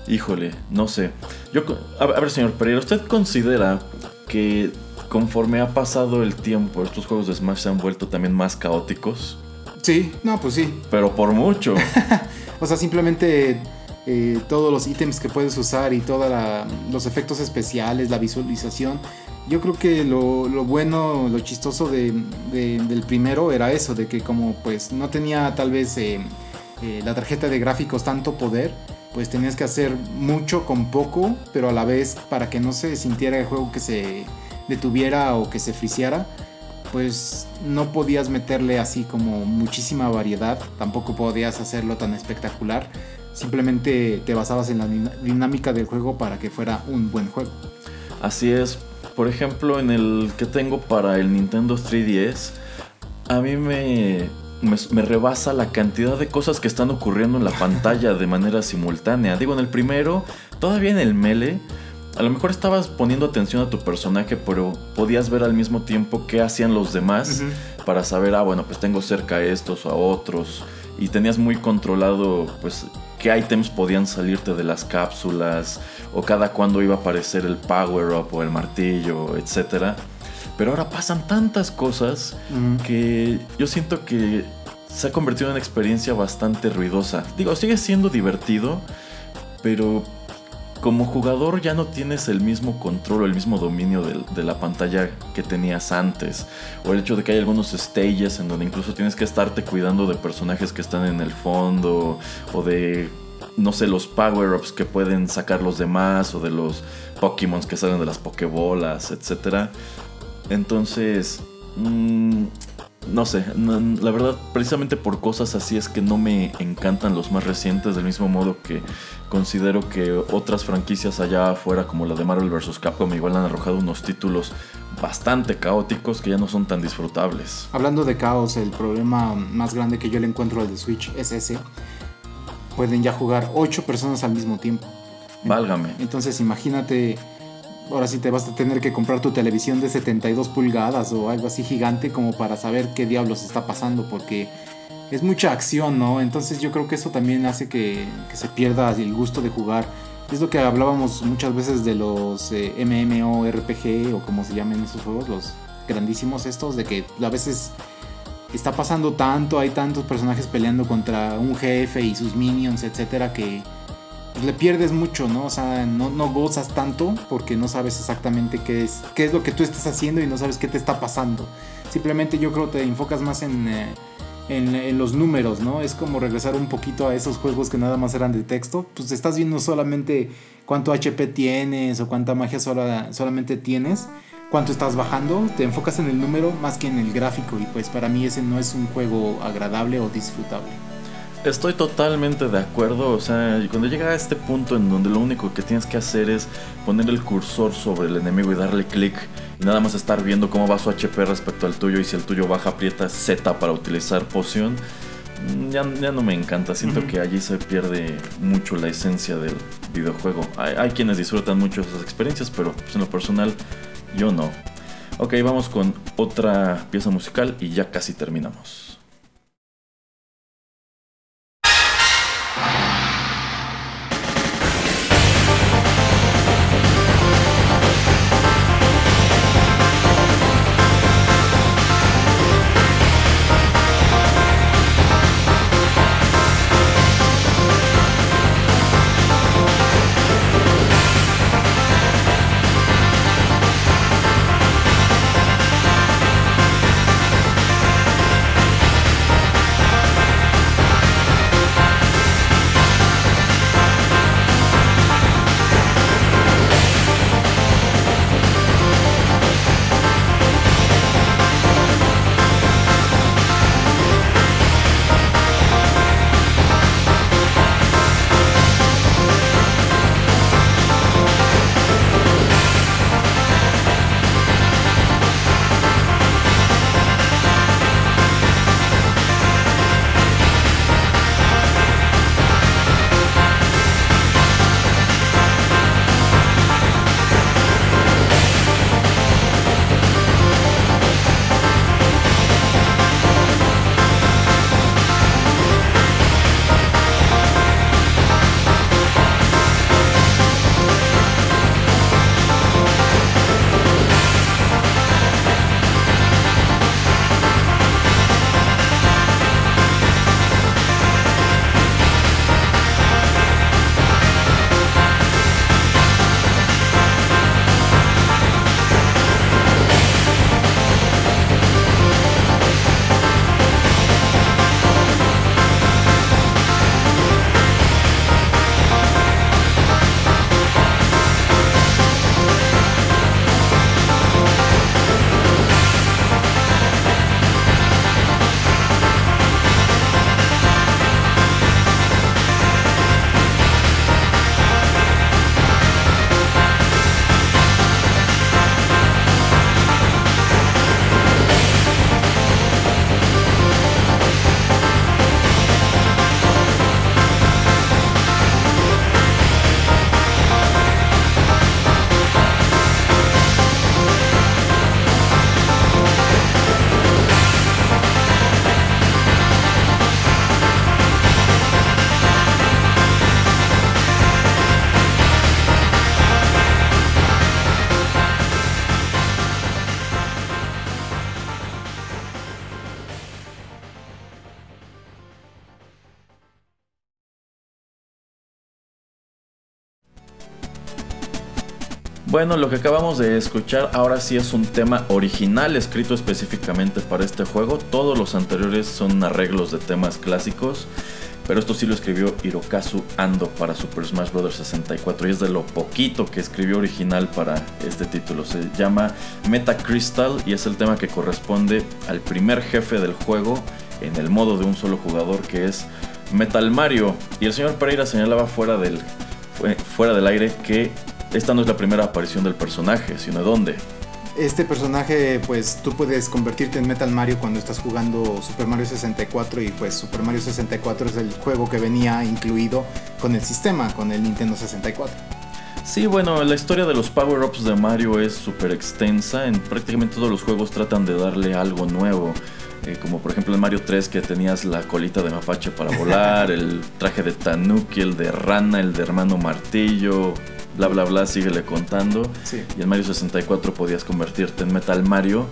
híjole, no sé. Yo, a, a ver, señor Pereira, ¿usted considera que conforme ha pasado el tiempo, estos juegos de Smash se han vuelto también más caóticos? Sí, no, pues sí. Pero por mucho. O sea, simplemente eh, todos los ítems que puedes usar y todos los efectos especiales, la visualización. Yo creo que lo, lo bueno, lo chistoso de- de- del primero era eso, de que como pues no tenía tal vez eh, eh, la tarjeta de gráficos tanto poder, pues tenías que hacer mucho con poco, pero a la vez para que no se sintiera el juego que se detuviera o que se friciara, pues no podías meterle así como muchísima variedad, tampoco podías hacerlo tan espectacular, simplemente te basabas en la din- dinámica del juego para que fuera un buen juego. Así es. Por ejemplo, en el que tengo para el Nintendo 3DS, a mí me, me, rebasa la cantidad de cosas que están ocurriendo en la pantalla de manera simultánea. Digo, en el primero, todavía en el Mele, a lo mejor estabas poniendo atención a tu personaje, pero podías ver al mismo tiempo qué hacían los demás para saber, ah, bueno, pues tengo cerca a estos o a otros. Y tenías muy controlado, pues, qué ítems podían salirte de las cápsulas, o cada cuándo iba a aparecer el power up o el martillo, etc. Pero ahora pasan tantas cosas que yo siento que se ha convertido en una experiencia bastante ruidosa. Digo, sigue siendo divertido, pero como jugador ya no tienes el mismo control o el mismo dominio de, la pantalla que tenías antes. O el hecho de que hay algunos stages en donde incluso tienes que estarte cuidando de personajes que están en el fondo o de, no sé, los power-ups que pueden sacar los demás o de los Pokémon que salen de las Pokébolas, etc. Entonces, mm, no sé, no- la verdad, precisamente por cosas así es que no me encantan los más recientes, del mismo modo que considero que otras franquicias allá afuera, como la de Marvel vs. Capcom, igual han arrojado unos títulos bastante caóticos que ya no son tan disfrutables. Hablando de caos, el problema más grande que yo le encuentro al de Switch es ese. Pueden ya jugar 8 personas al mismo tiempo. Válgame. Entonces imagínate, ahora sí te vas a tener que comprar tu televisión de 72 pulgadas o algo así gigante como para saber qué diablos está pasando porque es mucha acción, ¿no? Entonces yo creo que eso también hace que, que se pierda el gusto de jugar. Es lo que hablábamos muchas veces de los eh, MMORPG o como se llaman esos juegos, los grandísimos estos, de que a veces está pasando tanto, hay tantos personajes peleando contra un jefe y sus minions, etcétera, que pues, le pierdes mucho, ¿no? O sea, no, gozas tanto porque no sabes exactamente qué es, qué es lo que tú estás haciendo y no sabes qué te está pasando. Simplemente yo creo que te enfocas más en, eh, en, los números, ¿no? Es como regresar un poquito a esos juegos que nada más eran de texto. Pues estás viendo solamente cuánto HP tienes o cuánta magia sola, solamente tienes cuánto estás bajando, te enfocas en el número más que en el gráfico y pues para mí ese no es un juego agradable o disfrutable. Estoy totalmente de acuerdo, o sea, cuando llega a este punto en donde lo único que tienes que hacer es poner el cursor sobre el enemigo y darle clic y nada más estar viendo cómo va su HP respecto al tuyo y si el tuyo baja aprieta Z para utilizar poción, mm, ya, ya no me encanta, siento que allí se pierde mucho la esencia del videojuego. Hay, hay quienes disfrutan mucho esas experiencias, pero pues, en lo personal yo no. Ok, vamos con otra pieza musical y ya casi terminamos. Bueno, lo que acabamos de escuchar ahora sí es un tema original escrito específicamente para este juego. Todos los anteriores son arreglos de temas clásicos, pero esto sí lo escribió Hirokazu Ando para Super Smash Bros. 64 y es de lo poquito que escribió original para este título. Se llama Meta Crystal y es el tema que corresponde al primer jefe del juego en el modo de un solo jugador que es Metal Mario. Y el señor Pereira señalaba fuera del, fuera del aire que esta no es la primera aparición del personaje, sino de dónde. Este personaje, pues tú puedes convertirte en Metal Mario cuando estás jugando Super Mario 64 y pues Super Mario 64 es el juego que venía incluido con el sistema, con el Nintendo 64. Sí, bueno, la historia de los power-ups de Mario es súper extensa. En prácticamente todos los juegos tratan de darle algo nuevo. Eh, como por ejemplo en Mario 3 que tenías la colita de mapache para volar, el traje de Tanuki, el de rana, el de hermano martillo, bla bla bla, síguele contando. Y en Mario 64 podías convertirte en Metal Mario,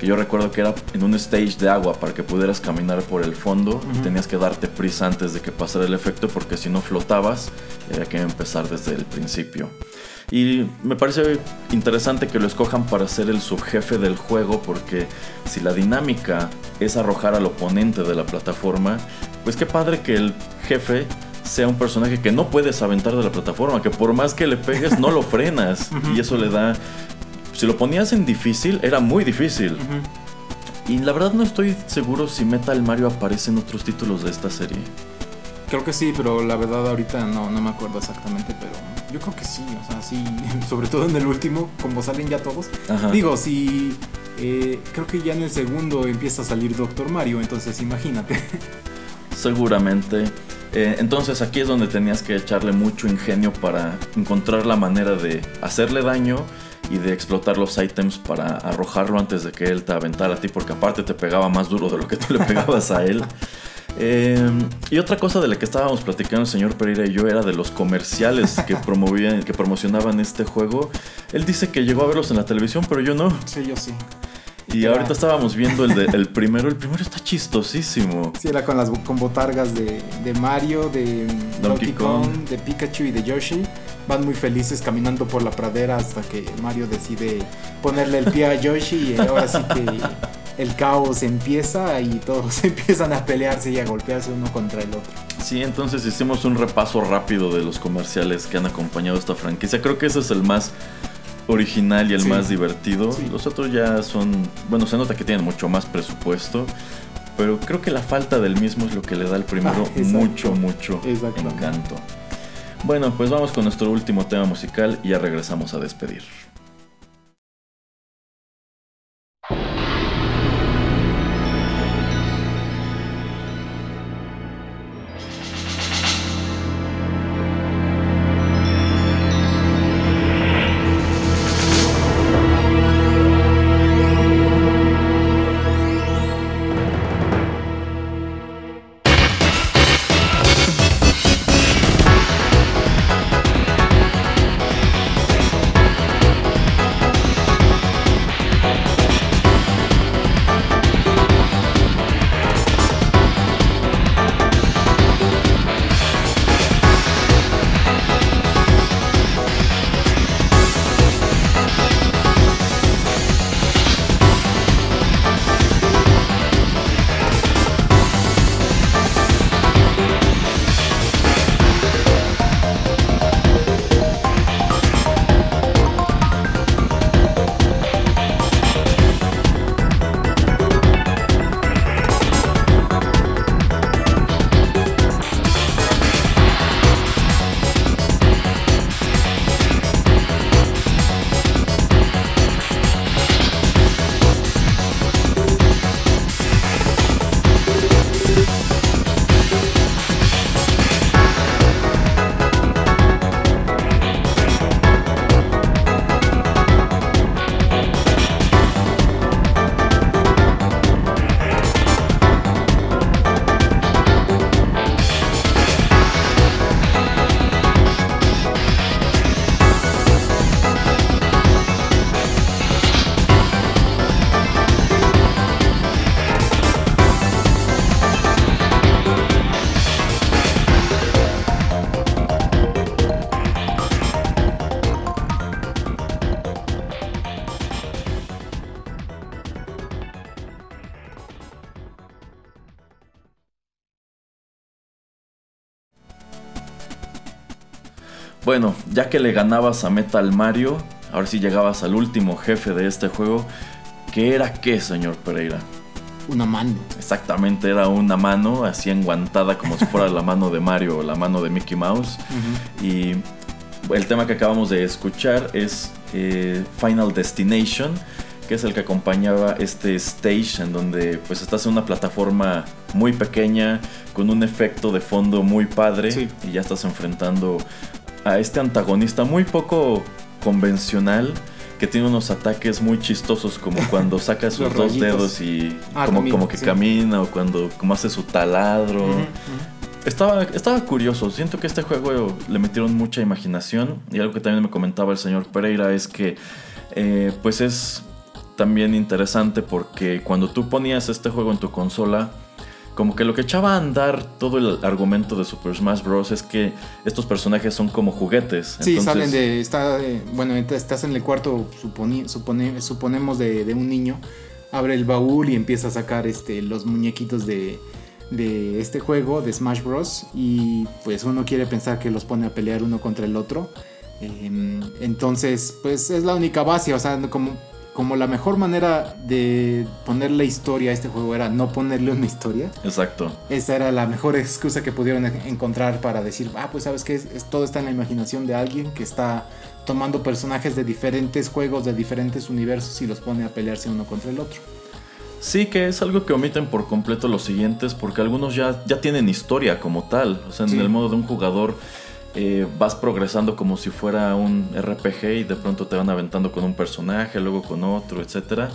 que yo recuerdo que era en un stage de agua para que pudieras caminar por el fondo. Tenías que darte prisa antes de que pasara el efecto porque si no flotabas y había que empezar desde el principio. Y me parece interesante que lo escojan para ser el subjefe del juego porque si la dinámica es arrojar al oponente de la plataforma, pues qué padre que el jefe sea un personaje que no puedes aventar de la plataforma, que por más que le pegues no lo frenas. y eso le da... Si lo ponías en difícil, era muy difícil. Y la verdad no estoy seguro si Metal Mario aparece en otros títulos de esta serie. Creo que sí, pero la verdad ahorita no, no me acuerdo exactamente, pero yo creo que sí, o sea, sí, sobre todo en el último, como salen ya todos. Digo, si eh, creo que ya en el segundo empieza a salir Doctor Mario, entonces imagínate. Seguramente. Eh, entonces aquí es donde tenías que echarle mucho ingenio para encontrar la manera de hacerle daño y de explotar los ítems para arrojarlo antes de que él te aventara a ti, porque aparte te pegaba más duro de lo que tú le pegabas a él. Em, y otra cosa de la que estábamos platicando el señor Pereira y yo era de los comerciales que promovían, que promocionaban este juego. Él dice que llegó a verlos en la televisión, pero yo no. Sí, yo sí. Y ahorita estábamos viendo el, de, el primero. El primero está chistosísimo. Sí, era con las con botargas de, de Mario, de Donkey, Kong, de Pikachu y de Yoshi. Van muy felices caminando por la pradera hasta que Mario decide ponerle el pie a Yoshi y ahora sí que el caos empieza y todos empiezan a pelearse y a golpearse uno contra el otro. Sí, entonces hicimos un repaso rápido de los comerciales que han acompañado esta franquicia. Creo que ese es el más original y el más divertido. Los otros ya son, bueno, se nota que tienen mucho más presupuesto, pero creo que la falta del mismo es lo que le da al primero ah, mucho, mucho encanto. Bueno, pues vamos con nuestro último tema musical y ya regresamos a despedir. Ya que le ganabas a Metal Mario, ahora sí llegabas al último jefe de este juego. ¿Qué era qué, señor Pereira? Una mano. Exactamente, era una mano así enguantada como si fuera la mano de Mario o la mano de Mickey Mouse. Y el tema que acabamos de escuchar es eh, Final Destination, que es el que acompañaba este stage en donde pues estás en una plataforma muy pequeña con un efecto de fondo muy padre y ya estás enfrentando a este antagonista muy poco convencional que tiene unos ataques muy chistosos como cuando saca sus dos dedos y ah, como, como que camina o cuando como hace su taladro. Estaba, estaba curioso, siento que este juego le metieron mucha imaginación y algo que también me comentaba el señor Pereira es que eh, pues es también interesante porque cuando tú ponías este juego en tu consola, como que lo que echaba a andar todo el argumento de Super Smash Bros. es que estos personajes son como juguetes. Sí, salen de. Está, bueno, estás en el cuarto, suponemos, de, de, un niño. Abre el baúl y empieza a sacar este, los muñequitos de, de este juego, de Smash Bros. Y pues uno quiere pensar que los pone a pelear uno contra el otro. Em, entonces, pues es la única base, o sea, como como la mejor manera de ponerle historia a este juego era no ponerle una historia. Exacto. Esa era la mejor excusa que pudieron encontrar para decir, ah, pues sabes que todo está en la imaginación de alguien que está tomando personajes de diferentes juegos, de diferentes universos y los pone a pelearse uno contra el otro. Sí, que es algo que omiten por completo los siguientes, porque algunos ya, ya tienen historia como tal. O sea, en el modo de un jugador eh, vas progresando como si fuera un RPG y de pronto te van aventando con un personaje, luego con otro, etc.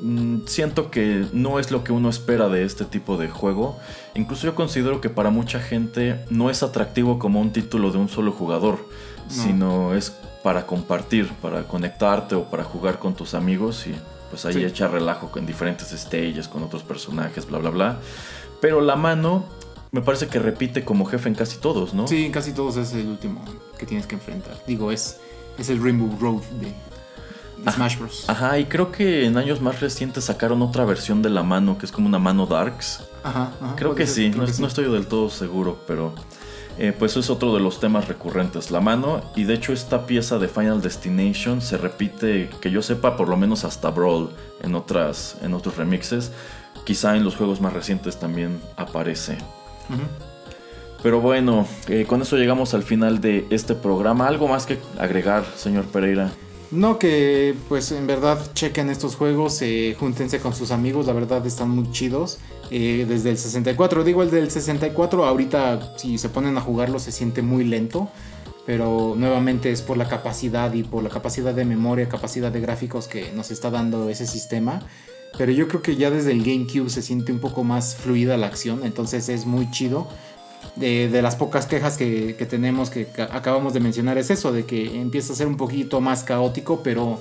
Mm, siento que no es lo que uno espera de este tipo de juego. Incluso yo considero que para mucha gente no es atractivo como un título de un solo jugador, sino es para compartir, para conectarte o para jugar con tus amigos y pues ahí echar relajo con diferentes stages, con otros personajes, bla, bla, bla. Pero la mano me parece que repite como jefe en casi todos, ¿no? Sí, en casi todos es el último que tienes que enfrentar. Digo, es, es el Rainbow Road de, Smash Bros. Ajá, y creo que en años más recientes sacaron otra versión de la mano, que es como una mano Darks. Ajá, Creo que sí, no, estoy del todo seguro, pero eh, pues es otro de los temas recurrentes, la mano. Y de hecho esta pieza de Final Destination se repite, que yo sepa, por lo menos hasta Brawl en, otras, en otros remixes. Quizá en los juegos más recientes también aparece. Pero bueno, eh, con eso llegamos al final de este programa. ¿Algo más que agregar, señor Pereira? No, que pues en verdad chequen estos juegos, eh, júntense con sus amigos, la verdad están muy chidos. Eh, desde el 64, digo el del 64, ahorita si se ponen a jugarlo se siente muy lento, pero nuevamente es por la capacidad y por la capacidad de memoria, capacidad de gráficos que nos está dando ese sistema. Pero yo creo que ya desde el GameCube se siente un poco más fluida la acción, entonces es muy chido. De, las pocas quejas que, tenemos que acabamos de mencionar es eso, de que empieza a ser un poquito más caótico, pero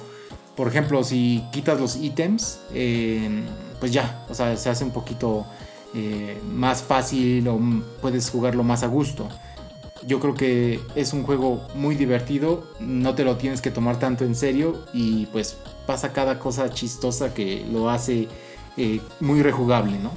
por ejemplo si quitas los ítems, eh, pues ya, o sea, se hace un poquito eh, más fácil o puedes jugarlo más a gusto. Yo creo que es un juego muy divertido, no te lo tienes que tomar tanto en serio y pues pasa cada cosa chistosa que lo hace eh, muy rejugable, ¿no?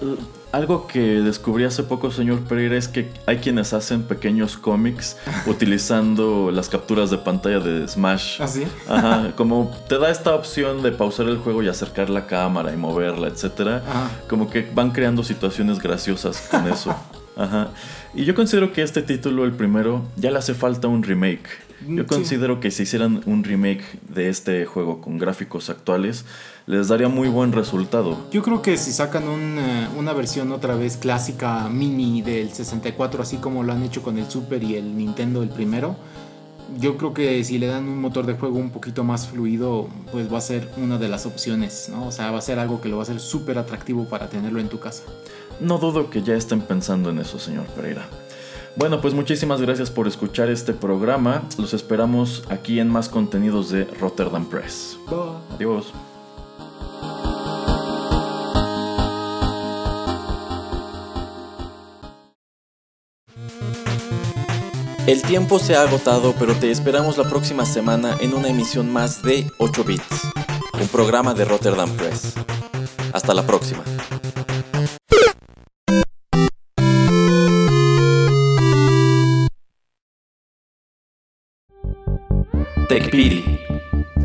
Uh, algo que descubrí hace poco, señor Pereira, es que hay quienes hacen pequeños cómics utilizando las capturas de pantalla de Smash. ¿Ah, sí? Ajá, como te da esta opción de pausar el juego y acercar la cámara y moverla, etcétera. Como que van creando situaciones graciosas con eso. Ajá. Y yo considero que este título, el primero, ya le hace falta un remake. Yo considero que si hicieran un remake de este juego con gráficos actuales, les daría muy buen resultado. Yo creo que si sacan una versión otra vez clásica mini del 64, así como lo han hecho con el Super y el Nintendo el primero, yo creo que si le dan un motor de juego un poquito más fluido, pues va a ser una de las opciones, ¿no? O sea, va a ser algo que lo va a hacer súper atractivo para tenerlo en tu casa. No dudo que ya estén pensando en eso, señor Pereira. Bueno, pues muchísimas gracias por escuchar este programa. Los esperamos aquí en más contenidos de Rotterdam Press. Adiós. El tiempo se ha agotado, pero te esperamos la próxima semana en una emisión más de 8 bits, un programa de Rotterdam Press. Hasta la próxima. TechPiri,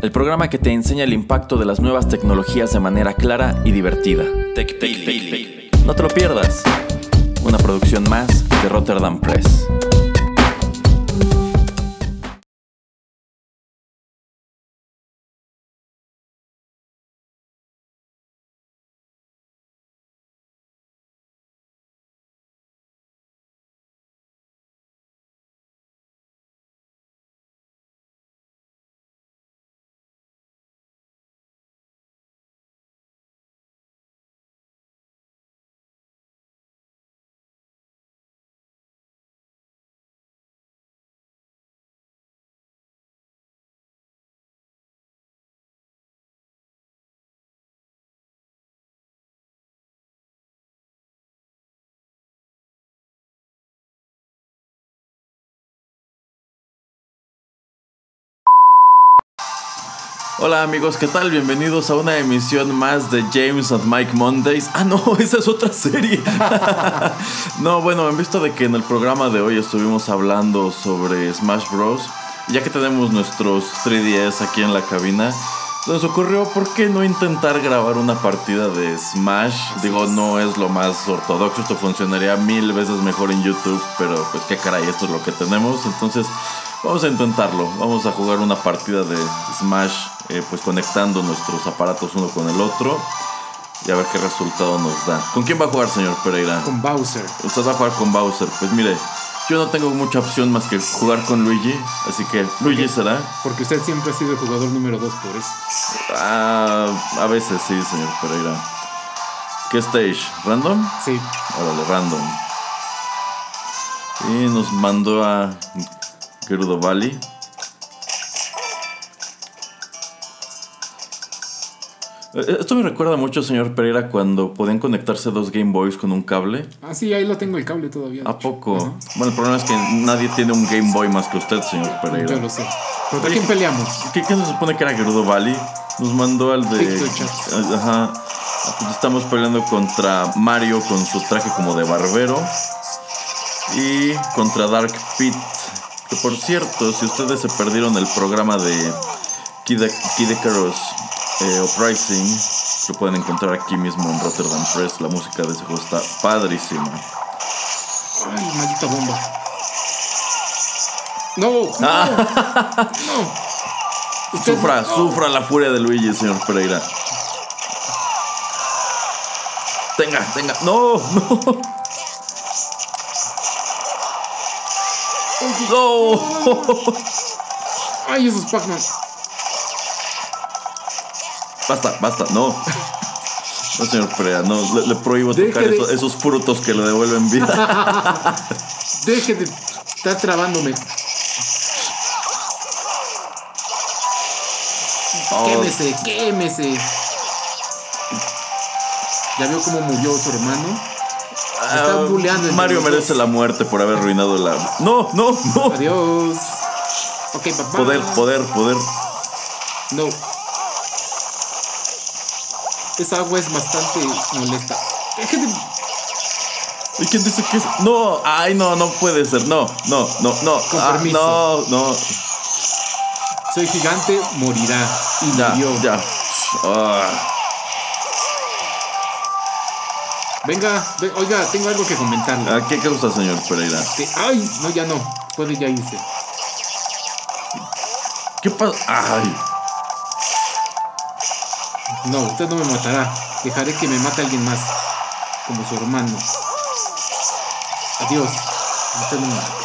el programa que te enseña el impacto de las nuevas tecnologías de manera clara y divertida. TechPili. No te lo pierdas. Una producción más de Rotterdam Press. Hola amigos, ¿qué tal? Bienvenidos a una emisión más de James and Mike Mondays. Ah, no, esa es otra serie. no, bueno, en vista de que en el programa de hoy estuvimos hablando sobre Smash Bros. Ya que tenemos nuestros 3DS aquí en la cabina, nos ocurrió por qué no intentar grabar una partida de Smash. Digo, no es lo más ortodoxo, esto funcionaría mil veces mejor en YouTube, pero pues qué caray, esto es lo que tenemos. Entonces, vamos a intentarlo. Vamos a jugar una partida de Smash, eh, pues conectando nuestros aparatos uno con el otro. Y a ver qué resultado nos da. ¿Con quién va a jugar, señor Pereira? Con Bowser. Usted va a jugar con Bowser. Pues mire, yo no tengo mucha opción más que jugar con Luigi, así que Luigi será. Porque usted siempre ha sido el jugador número 2 por eso. Ah, a veces sí, señor Pereira. ¿Qué stage? ¿Random? Sí. Órale, random. Y nos mandó a Gerudo Valley. Eh, Esto me recuerda mucho, señor Pereira, cuando podían conectarse dos Game Boys con un cable. Ah, sí, ahí lo tengo el cable todavía. ¿A poco? Bueno, el problema es que nadie tiene un Game Boy más que usted, señor Pereira. Yo lo sé. ¿Contra quién peleamos? ¿Qué, qué se supone que era Gerudo Valley? Nos mandó al de. Chats. Ajá. Estamos peleando contra Mario con su traje como de barbero. Y contra Dark Pit. Que por cierto, si ustedes se perdieron el programa de Kid, Kid Icarus eh, Uprising, lo pueden encontrar aquí mismo en Rotterdam Press. La música de ese juego está padrísima. Ay, maldita bomba. No, no, Ah. no. Usted- Sufra, no. sufra la furia de Luigi, señor Pereira. Tenga, tenga. No, no. No. Ay, esos Pac-Man. Basta, basta, no. No, señor Pereira, no. Le, le prohíbo Deje tocar de- esos, esos frutos que le devuelven vida. Deje de estar trabándome. Oh, Quémese, quémese. ¿Ya vio cómo murió su hermano? Ah, están bulleando entre Mario merece la muerte por haber arruinado la. No, no, no. Adiós. Ok, papá. Poder, poder, poder. No. Esa agua es bastante molesta. ¿Y quién dice que es? No, ay, no, no puede ser. No, no, no, no. Con Ah, permiso. no, no. Soy gigante, morirá. Y Ya, murió. ya. Ah, Venga, ve- oiga, tengo algo que comentarle. ¿A qué causa, señor Pereira? Que- ay, no, ya no. Puede ya irse. ¿Qué pasa? Ay, No, usted no me matará. Dejaré que me mate alguien más. Como su hermano. Adiós. Usted no me matará.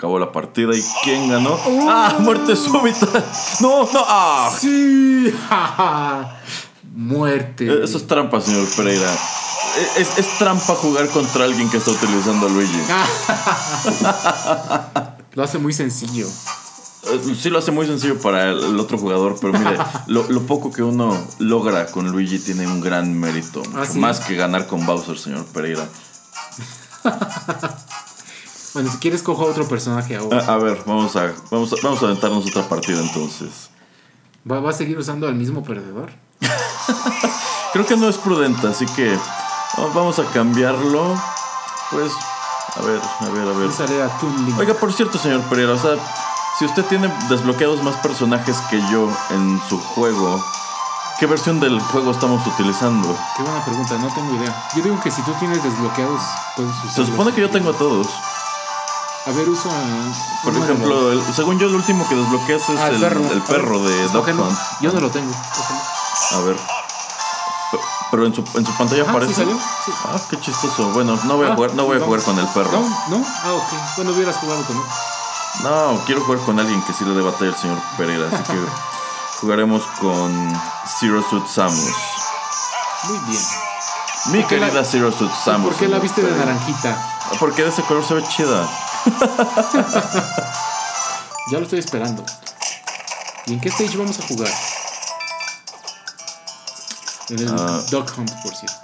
Acabó la partida y ¿quién ganó? ¡Ah! ¡Muerte súbita! ¡No, no! ¡Ah! Sí. Muerte. Eh, Eso es trampa, señor Pereira. Eh, Es, es trampa jugar contra alguien que está utilizando a Luigi. Lo hace muy sencillo. Eh, Sí lo hace muy sencillo para el, otro jugador, pero mire, lo, lo poco que uno logra con Luigi tiene un gran mérito. ¿Ah, sí? Más que ganar con Bowser, señor Pereira. Bueno, si quieres cojo a otro personaje ahora. A, a ver, vamos a, vamos, a, vamos a aventarnos otra partida entonces. ¿Va, va a seguir usando al mismo perdedor? Creo que no es prudente, así que oh, vamos a cambiarlo. Pues, a ver, a ver, a ver. Usaré a. Oiga, por cierto, señor Pereira, o sea, si usted tiene desbloqueados más personajes que yo en su juego, ¿qué versión del juego estamos utilizando? Qué buena pregunta, no tengo idea. Yo digo que si tú tienes desbloqueados, puedes usar. Se supone que yo tengo a todos. A ver, uso a. Por ejemplo, el- según yo, el último que desbloqueas es Ah, el, el perro, ver, de Dog escógelo. Hunt. Yo no lo tengo. escógelo. A ver. Pe- Pero en su, en su pantalla Ah, aparece. ¿sí salió? Sí. Ah, qué chistoso. Bueno, no voy a Ah, jugar, no voy a jugar con el perro. No, no. Ah, ok. Bueno, hubieras jugado con él. No, quiero jugar con alguien que sí le dé batalla al señor Pereira, así que jugaremos con Zero Suit Samus. Muy bien. Mi ¿Por qué la- querida Zero Suit Samus. ¿Por qué la viste de naranjita? Porque de ese color se ve chida. Ya lo estoy esperando. ¿Y en qué stage vamos a jugar? En el Ah. Dog Hunt, por cierto.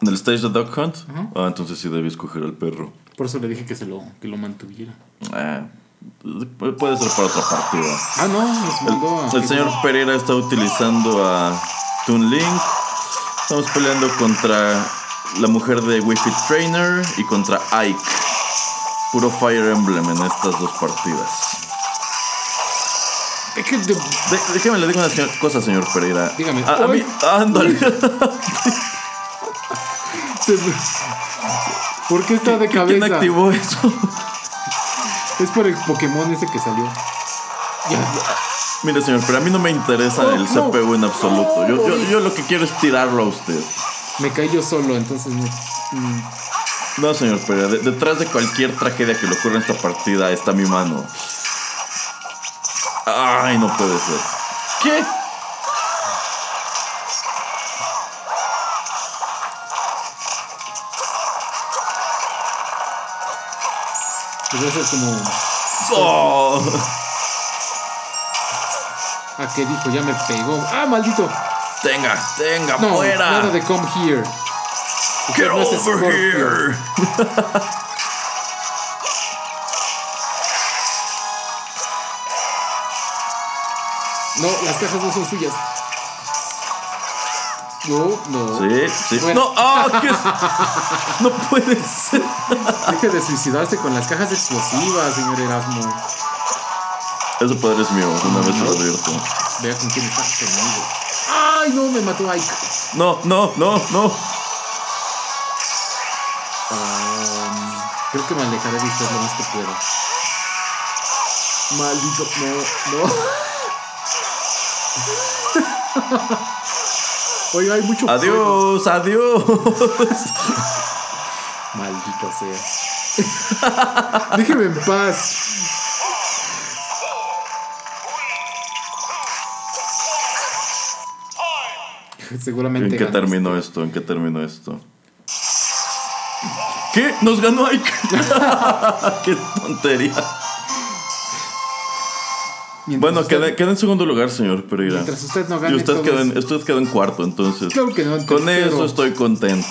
¿En el stage de Duck Hunt? Ah, entonces sí debí escoger al perro. Por eso le dije que se lo, que lo mantuviera. Eh, puede ser para otra partida. Ah, no, nos mandó a- El, el señor Pereira está utilizando a Toon Link. Estamos peleando contra la mujer de Wi-Fi Trainer y contra Ike. Puro Fire Emblem en estas dos partidas. De- déjeme le digo una señor- cosa, señor Pereira. Dígame. A, a mí, ándale. ¿Por qué está de ¿Quién cabeza? activó eso? Es por el Pokémon ese que salió. Ya. Mire, señor, pero a mí no me interesa Oh, el no. CPU en absoluto. Yo, yo, yo lo que quiero es tirarlo a usted. Me caí yo solo, entonces no. mm, No, señor Pereira, de- detrás de cualquier tragedia que le ocurra en esta partida está mi mano. Ay, no puede ser. ¿Qué? Debe ser como. Oh. Ah, ¿qué dijo? Ya me pegó. ¡Ah, maldito! Tenga, tenga, No, fuera. nada de come here. Get no es over here. No, las cajas no son suyas. No, no. Sí, sí. Bueno. No, ah, ¿qué es? No puede ser. Deje de suicidarse con las cajas explosivas, señor Erasmo. Ese poder es mío, una vez lo advierto. Vea con quién está conmigo. ¡Ay, no! Me mató Ike. No, no, no, no. Creo que me alejaré de usted lo más que pueda. Maldito, no, no. Oiga, hay mucho fuego. Adiós, adiós. Maldito sea. Déjeme en paz. Seguramente. ¿En qué terminó esto? ¿En qué terminó esto? ¿Qué? ¿Nos ganó Ike? ¡Qué tontería! Mientras Bueno, usted- queda, queda en segundo lugar, señor Pereira. Mientras usted no gane. Y usted queda, en, usted queda en cuarto, entonces. Claro que no, en Con eso estoy contento.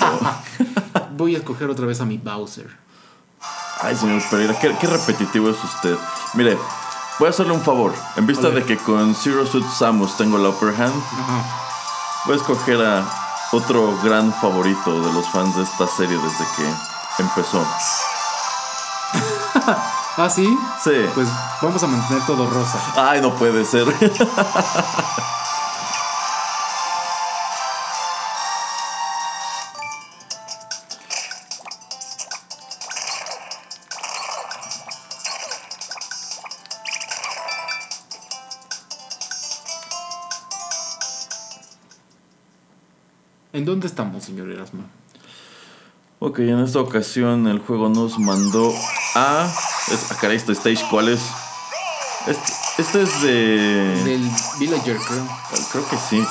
Voy a escoger otra vez a mi Bowser. Ay, señor Pereira, qué, qué repetitivo es usted. Mire, voy a hacerle un favor. En vista de que con Zero Suit Samus tengo la upper hand, Ajá. voy a escoger a otro gran favorito de los fans de esta serie desde que empezó. ¿Ah, sí? Sí. Pues vamos a mantener todo rosa. Ay, no puede ser. ¿En dónde estamos, señor Erasmo? Ok, en esta ocasión el juego nos mandó a. Es, ah, caray, este stage, ¿cuál es? Este, este es de. Del Villager, creo. Creo que sí.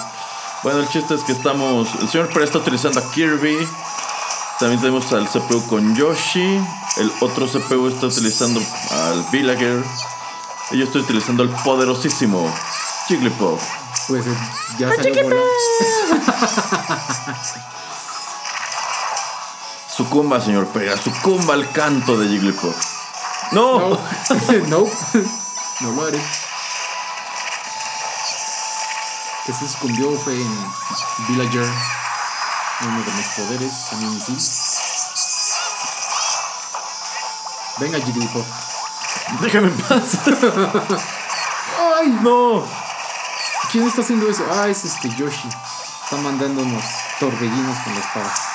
Bueno, el chiste es que estamos. El señor Pérez está utilizando a Kirby. También tenemos al CPU con Yoshi. El otro CPU está utilizando al Villager. Y yo estoy utilizando el poderosísimo Jigglypuff. Pues eh, ya salió. Sucumba, señor Pérez. Sucumba al canto de Jigglypuff. ¡No! No, no, no lo haré. Que se sucumbió fue en Villager, uno de mis poderes, a mí sí. Venga, Jigglypuff. Déjame en paz. ¡Ay! ¡No! ¿Quién está haciendo eso? Ah, es este Yoshi. Está mandándonos torbellinos con la espada.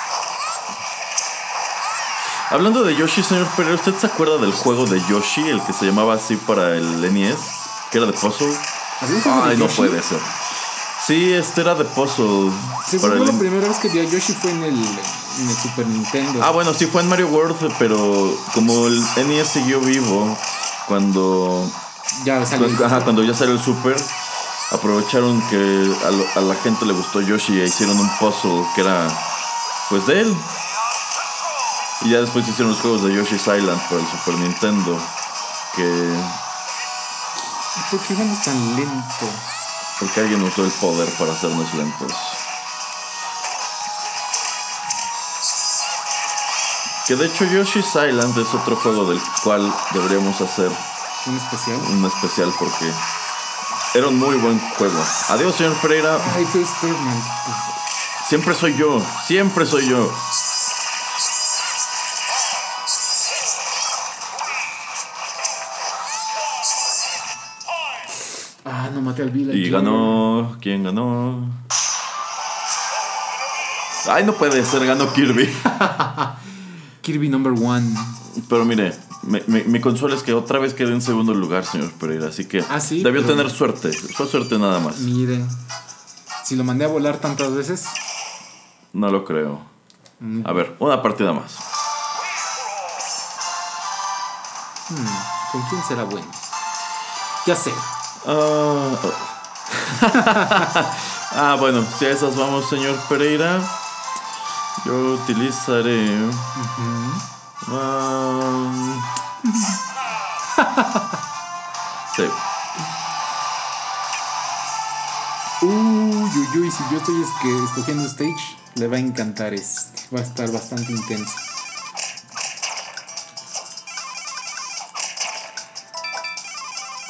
Hablando de Yoshi, señor Pérez, ¿usted se acuerda del juego de Yoshi, el que se llamaba así para el NES? Que era de puzzle. ¿Había un juego de Ay, no Yoshi? puede ser. Sí, este era de puzzle. Según el- la primera vez que vi a Yoshi fue en el, en el Super Nintendo. Ah, bueno, sí fue en Mario World, pero como el NES siguió vivo cuando, ya salió. cuando, ajá, cuando ya salió el Super, aprovecharon que a, lo- a la gente le gustó Yoshi e hicieron un puzzle que era pues de él. Y ya después hicieron los juegos de Yoshi's Island para el Super Nintendo. Que ¿Por qué vamos tan lento? porque alguien usó el poder para hacernos lentos. Que de hecho Yoshi's Island es otro juego del cual deberíamos hacer Un especial. un especial porque era un muy buen juego. Adiós, señor Pereira. Ay, fue usted, maldito. Siempre soy yo, siempre soy yo. Y ganó. ¿Quién ganó? Ay, no puede ser, ganó Kirby. Kirby number one. Pero mire, me- me- mi consuelo es que otra vez quedé en segundo lugar, señor Pereira. Así que Ah, sí, debió pero- tener suerte. Fue suerte nada más. Mire. Si lo mandé a volar tantas veces. No lo creo. mm, A ver, una partida más. hmm, ¿Con quién será bueno? Ya sé. Ah, ah, bueno, si a esas vamos, señor Pereira. Yo utilizaré. ah, sí. Uy, uy, uy, si yo estoy escogiendo stage, le va a encantar este. Va a estar bastante intenso.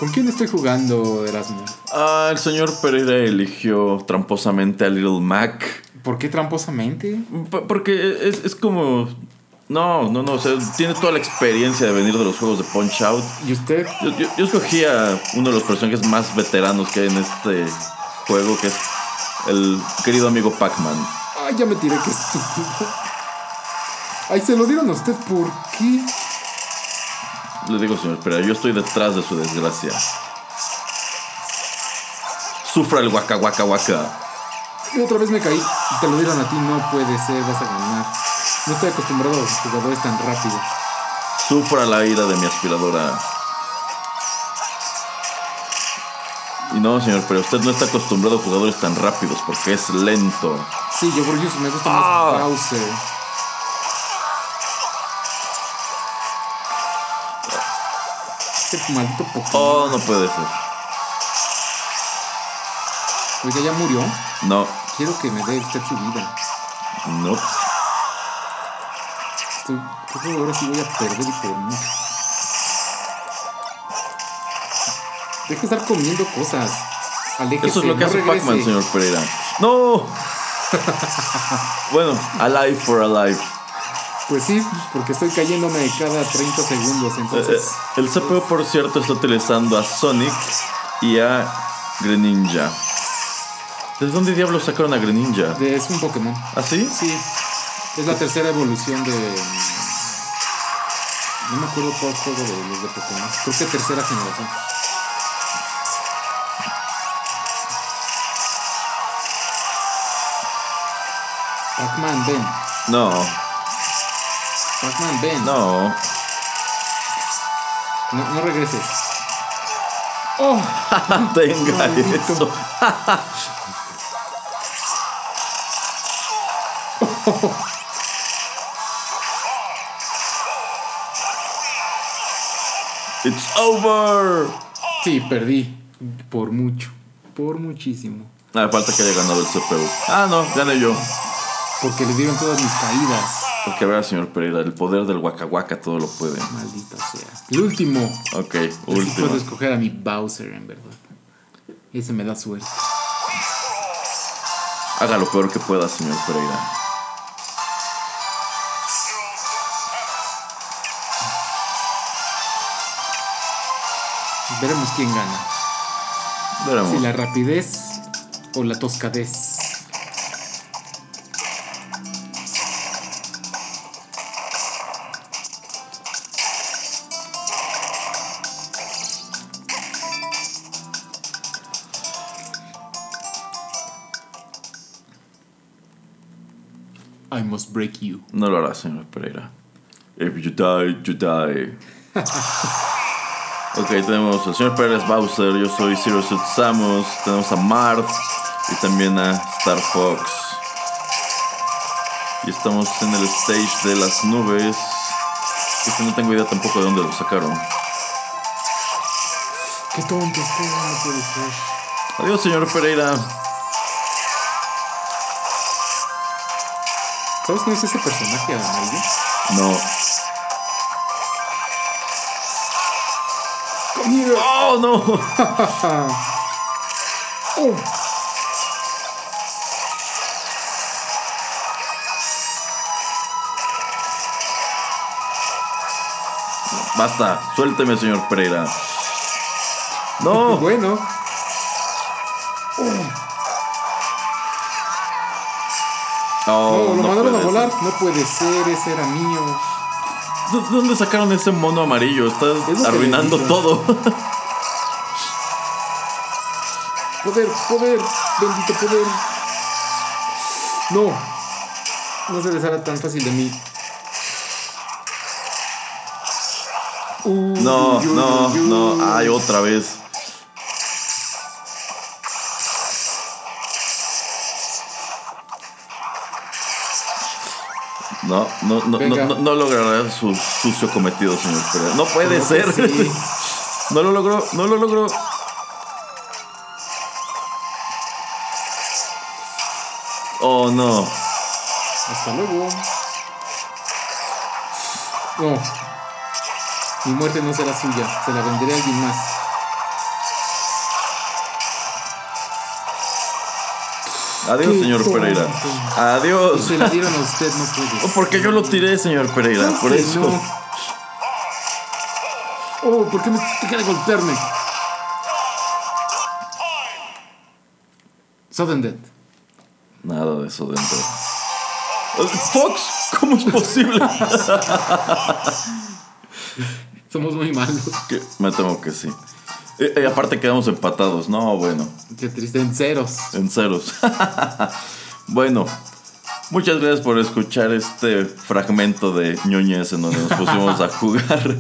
¿Con quién estoy jugando, Erasmo? Ah, el señor Pereira eligió tramposamente a Little Mac. ¿Por qué tramposamente? P- Porque es, es como. No, no, no. O sea, tiene toda la experiencia de venir de los juegos de Punch Out. ¿Y usted? Yo, yo, yo escogí a uno de los personajes más veteranos que hay en este juego, que es el querido amigo Pac-Man. Ay, ya me tiré, qué estúpido. Ay, se lo dieron a usted, ¿por qué? Le digo, señor Pereira, yo estoy detrás de su desgracia. Sufra el waka waka waka. Y otra vez me caí. Y te lo dieron a ti, no puede ser, vas a ganar. No estoy acostumbrado a jugadores tan rápidos. Sufra la ira de mi aspiradora. Y no, señor, pero usted no está acostumbrado a jugadores tan rápidos porque es lento. Sí, yo porque me gusta Ah. más Bowser. Ese maldito Pokémon. Oh, no puede ser. Oiga, ya murió. No, Quiero que me dé usted su vida. no. Estoy, creo que ahora sí voy a perder y por mucho. Deja de estar comiendo cosas. Aléjese, Eso es lo que no hace. Pac-Man, señor Pereira. ¡No! bueno, alive for alive. Pues sí, porque estoy cayéndome cada 30 segundos, entonces... eh, el CPU, por cierto, está utilizando a Sonic y a Greninja. ¿Desde dónde diablos sacaron a Greninja? de- es un Pokémon. ¿Ah, sí? Sí, es la tercera evolución de... No me acuerdo cuál juego de los de Pokémon. Creo que tercera generación. Pac-Man, ven. No, Pac-Man, ven. no. No, no regreses. ¡Oh! Tenga Maldito. eso. It's over. Sí, perdí. Por mucho. Por muchísimo. Ah, falta que haya ganado el CPU. Ah, no, gané yo. Porque le dieron todas mis caídas. Porque a ver, señor Pereira, el poder del Waka todo lo puede. Maldita sea. El último. Ok, último. puedo escoger a mi Bowser, en verdad. Ese me da suerte. Haga lo peor que pueda, señor Pereira. Veremos quién gana. Veremos. Si la rapidez o la toscadez. Must break you. No lo hará, señor Pereira. If you die, you die. ok, tenemos al señor Pérez Bowser, yo soy Zero Suit Samus, tenemos a Marth y también a Star Fox. Y estamos en el stage de las nubes. Este no tengo idea tampoco de dónde lo sacaron. Qué tonto estoy, no puede ser. Adiós, señor Pereira. ¿Sabes quién es ese personaje amarillo? No. Come here. ¡Oh, no! Oh. Basta, suélteme, señor Pereira. No. Bueno. Oh, No, lo mandaron a volar. ser. No puede ser, ese era mío. ¿De dónde sacaron ese mono amarillo? Estás Es arruinando todo. Poder, poder, bendito poder. No. No se les hará tan fácil de mí. Uy, No, no, uy, uy. no. Ay, otra vez. No, no, no, no, Venga. no, no logrará su sucio cometido, señor Pereira. No puede Creo ser. sí. No lo logró, no lo logró. Oh, no. Hasta luego. No. Mi muerte no será suya. Se la venderé a alguien más. Adiós, Qué señor tonto. Pereira. Adiós. se la dieron a usted, no puede Oh, Porque yo lo tiré, señor Pereira. Claro Por eso. no. Oh, ¿por qué me deja de golpearme? Sudden Death. Nada de dentro. Eh, Fox, ¿cómo es posible? Somos muy malos. Me temo que sí. Y, y aparte quedamos empatados. No, bueno, Qué triste, en ceros. en ceros. bueno, muchas gracias por escuchar este fragmento de ñoñez en donde nos pusimos a jugar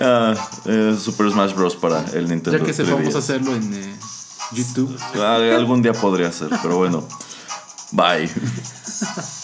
ah, eh, Super Smash Bros. para el Nintendo Ya que sepamos 3DS. hacerlo en eh, YouTube. Ah, Algún día podría ser, pero bueno. Bye.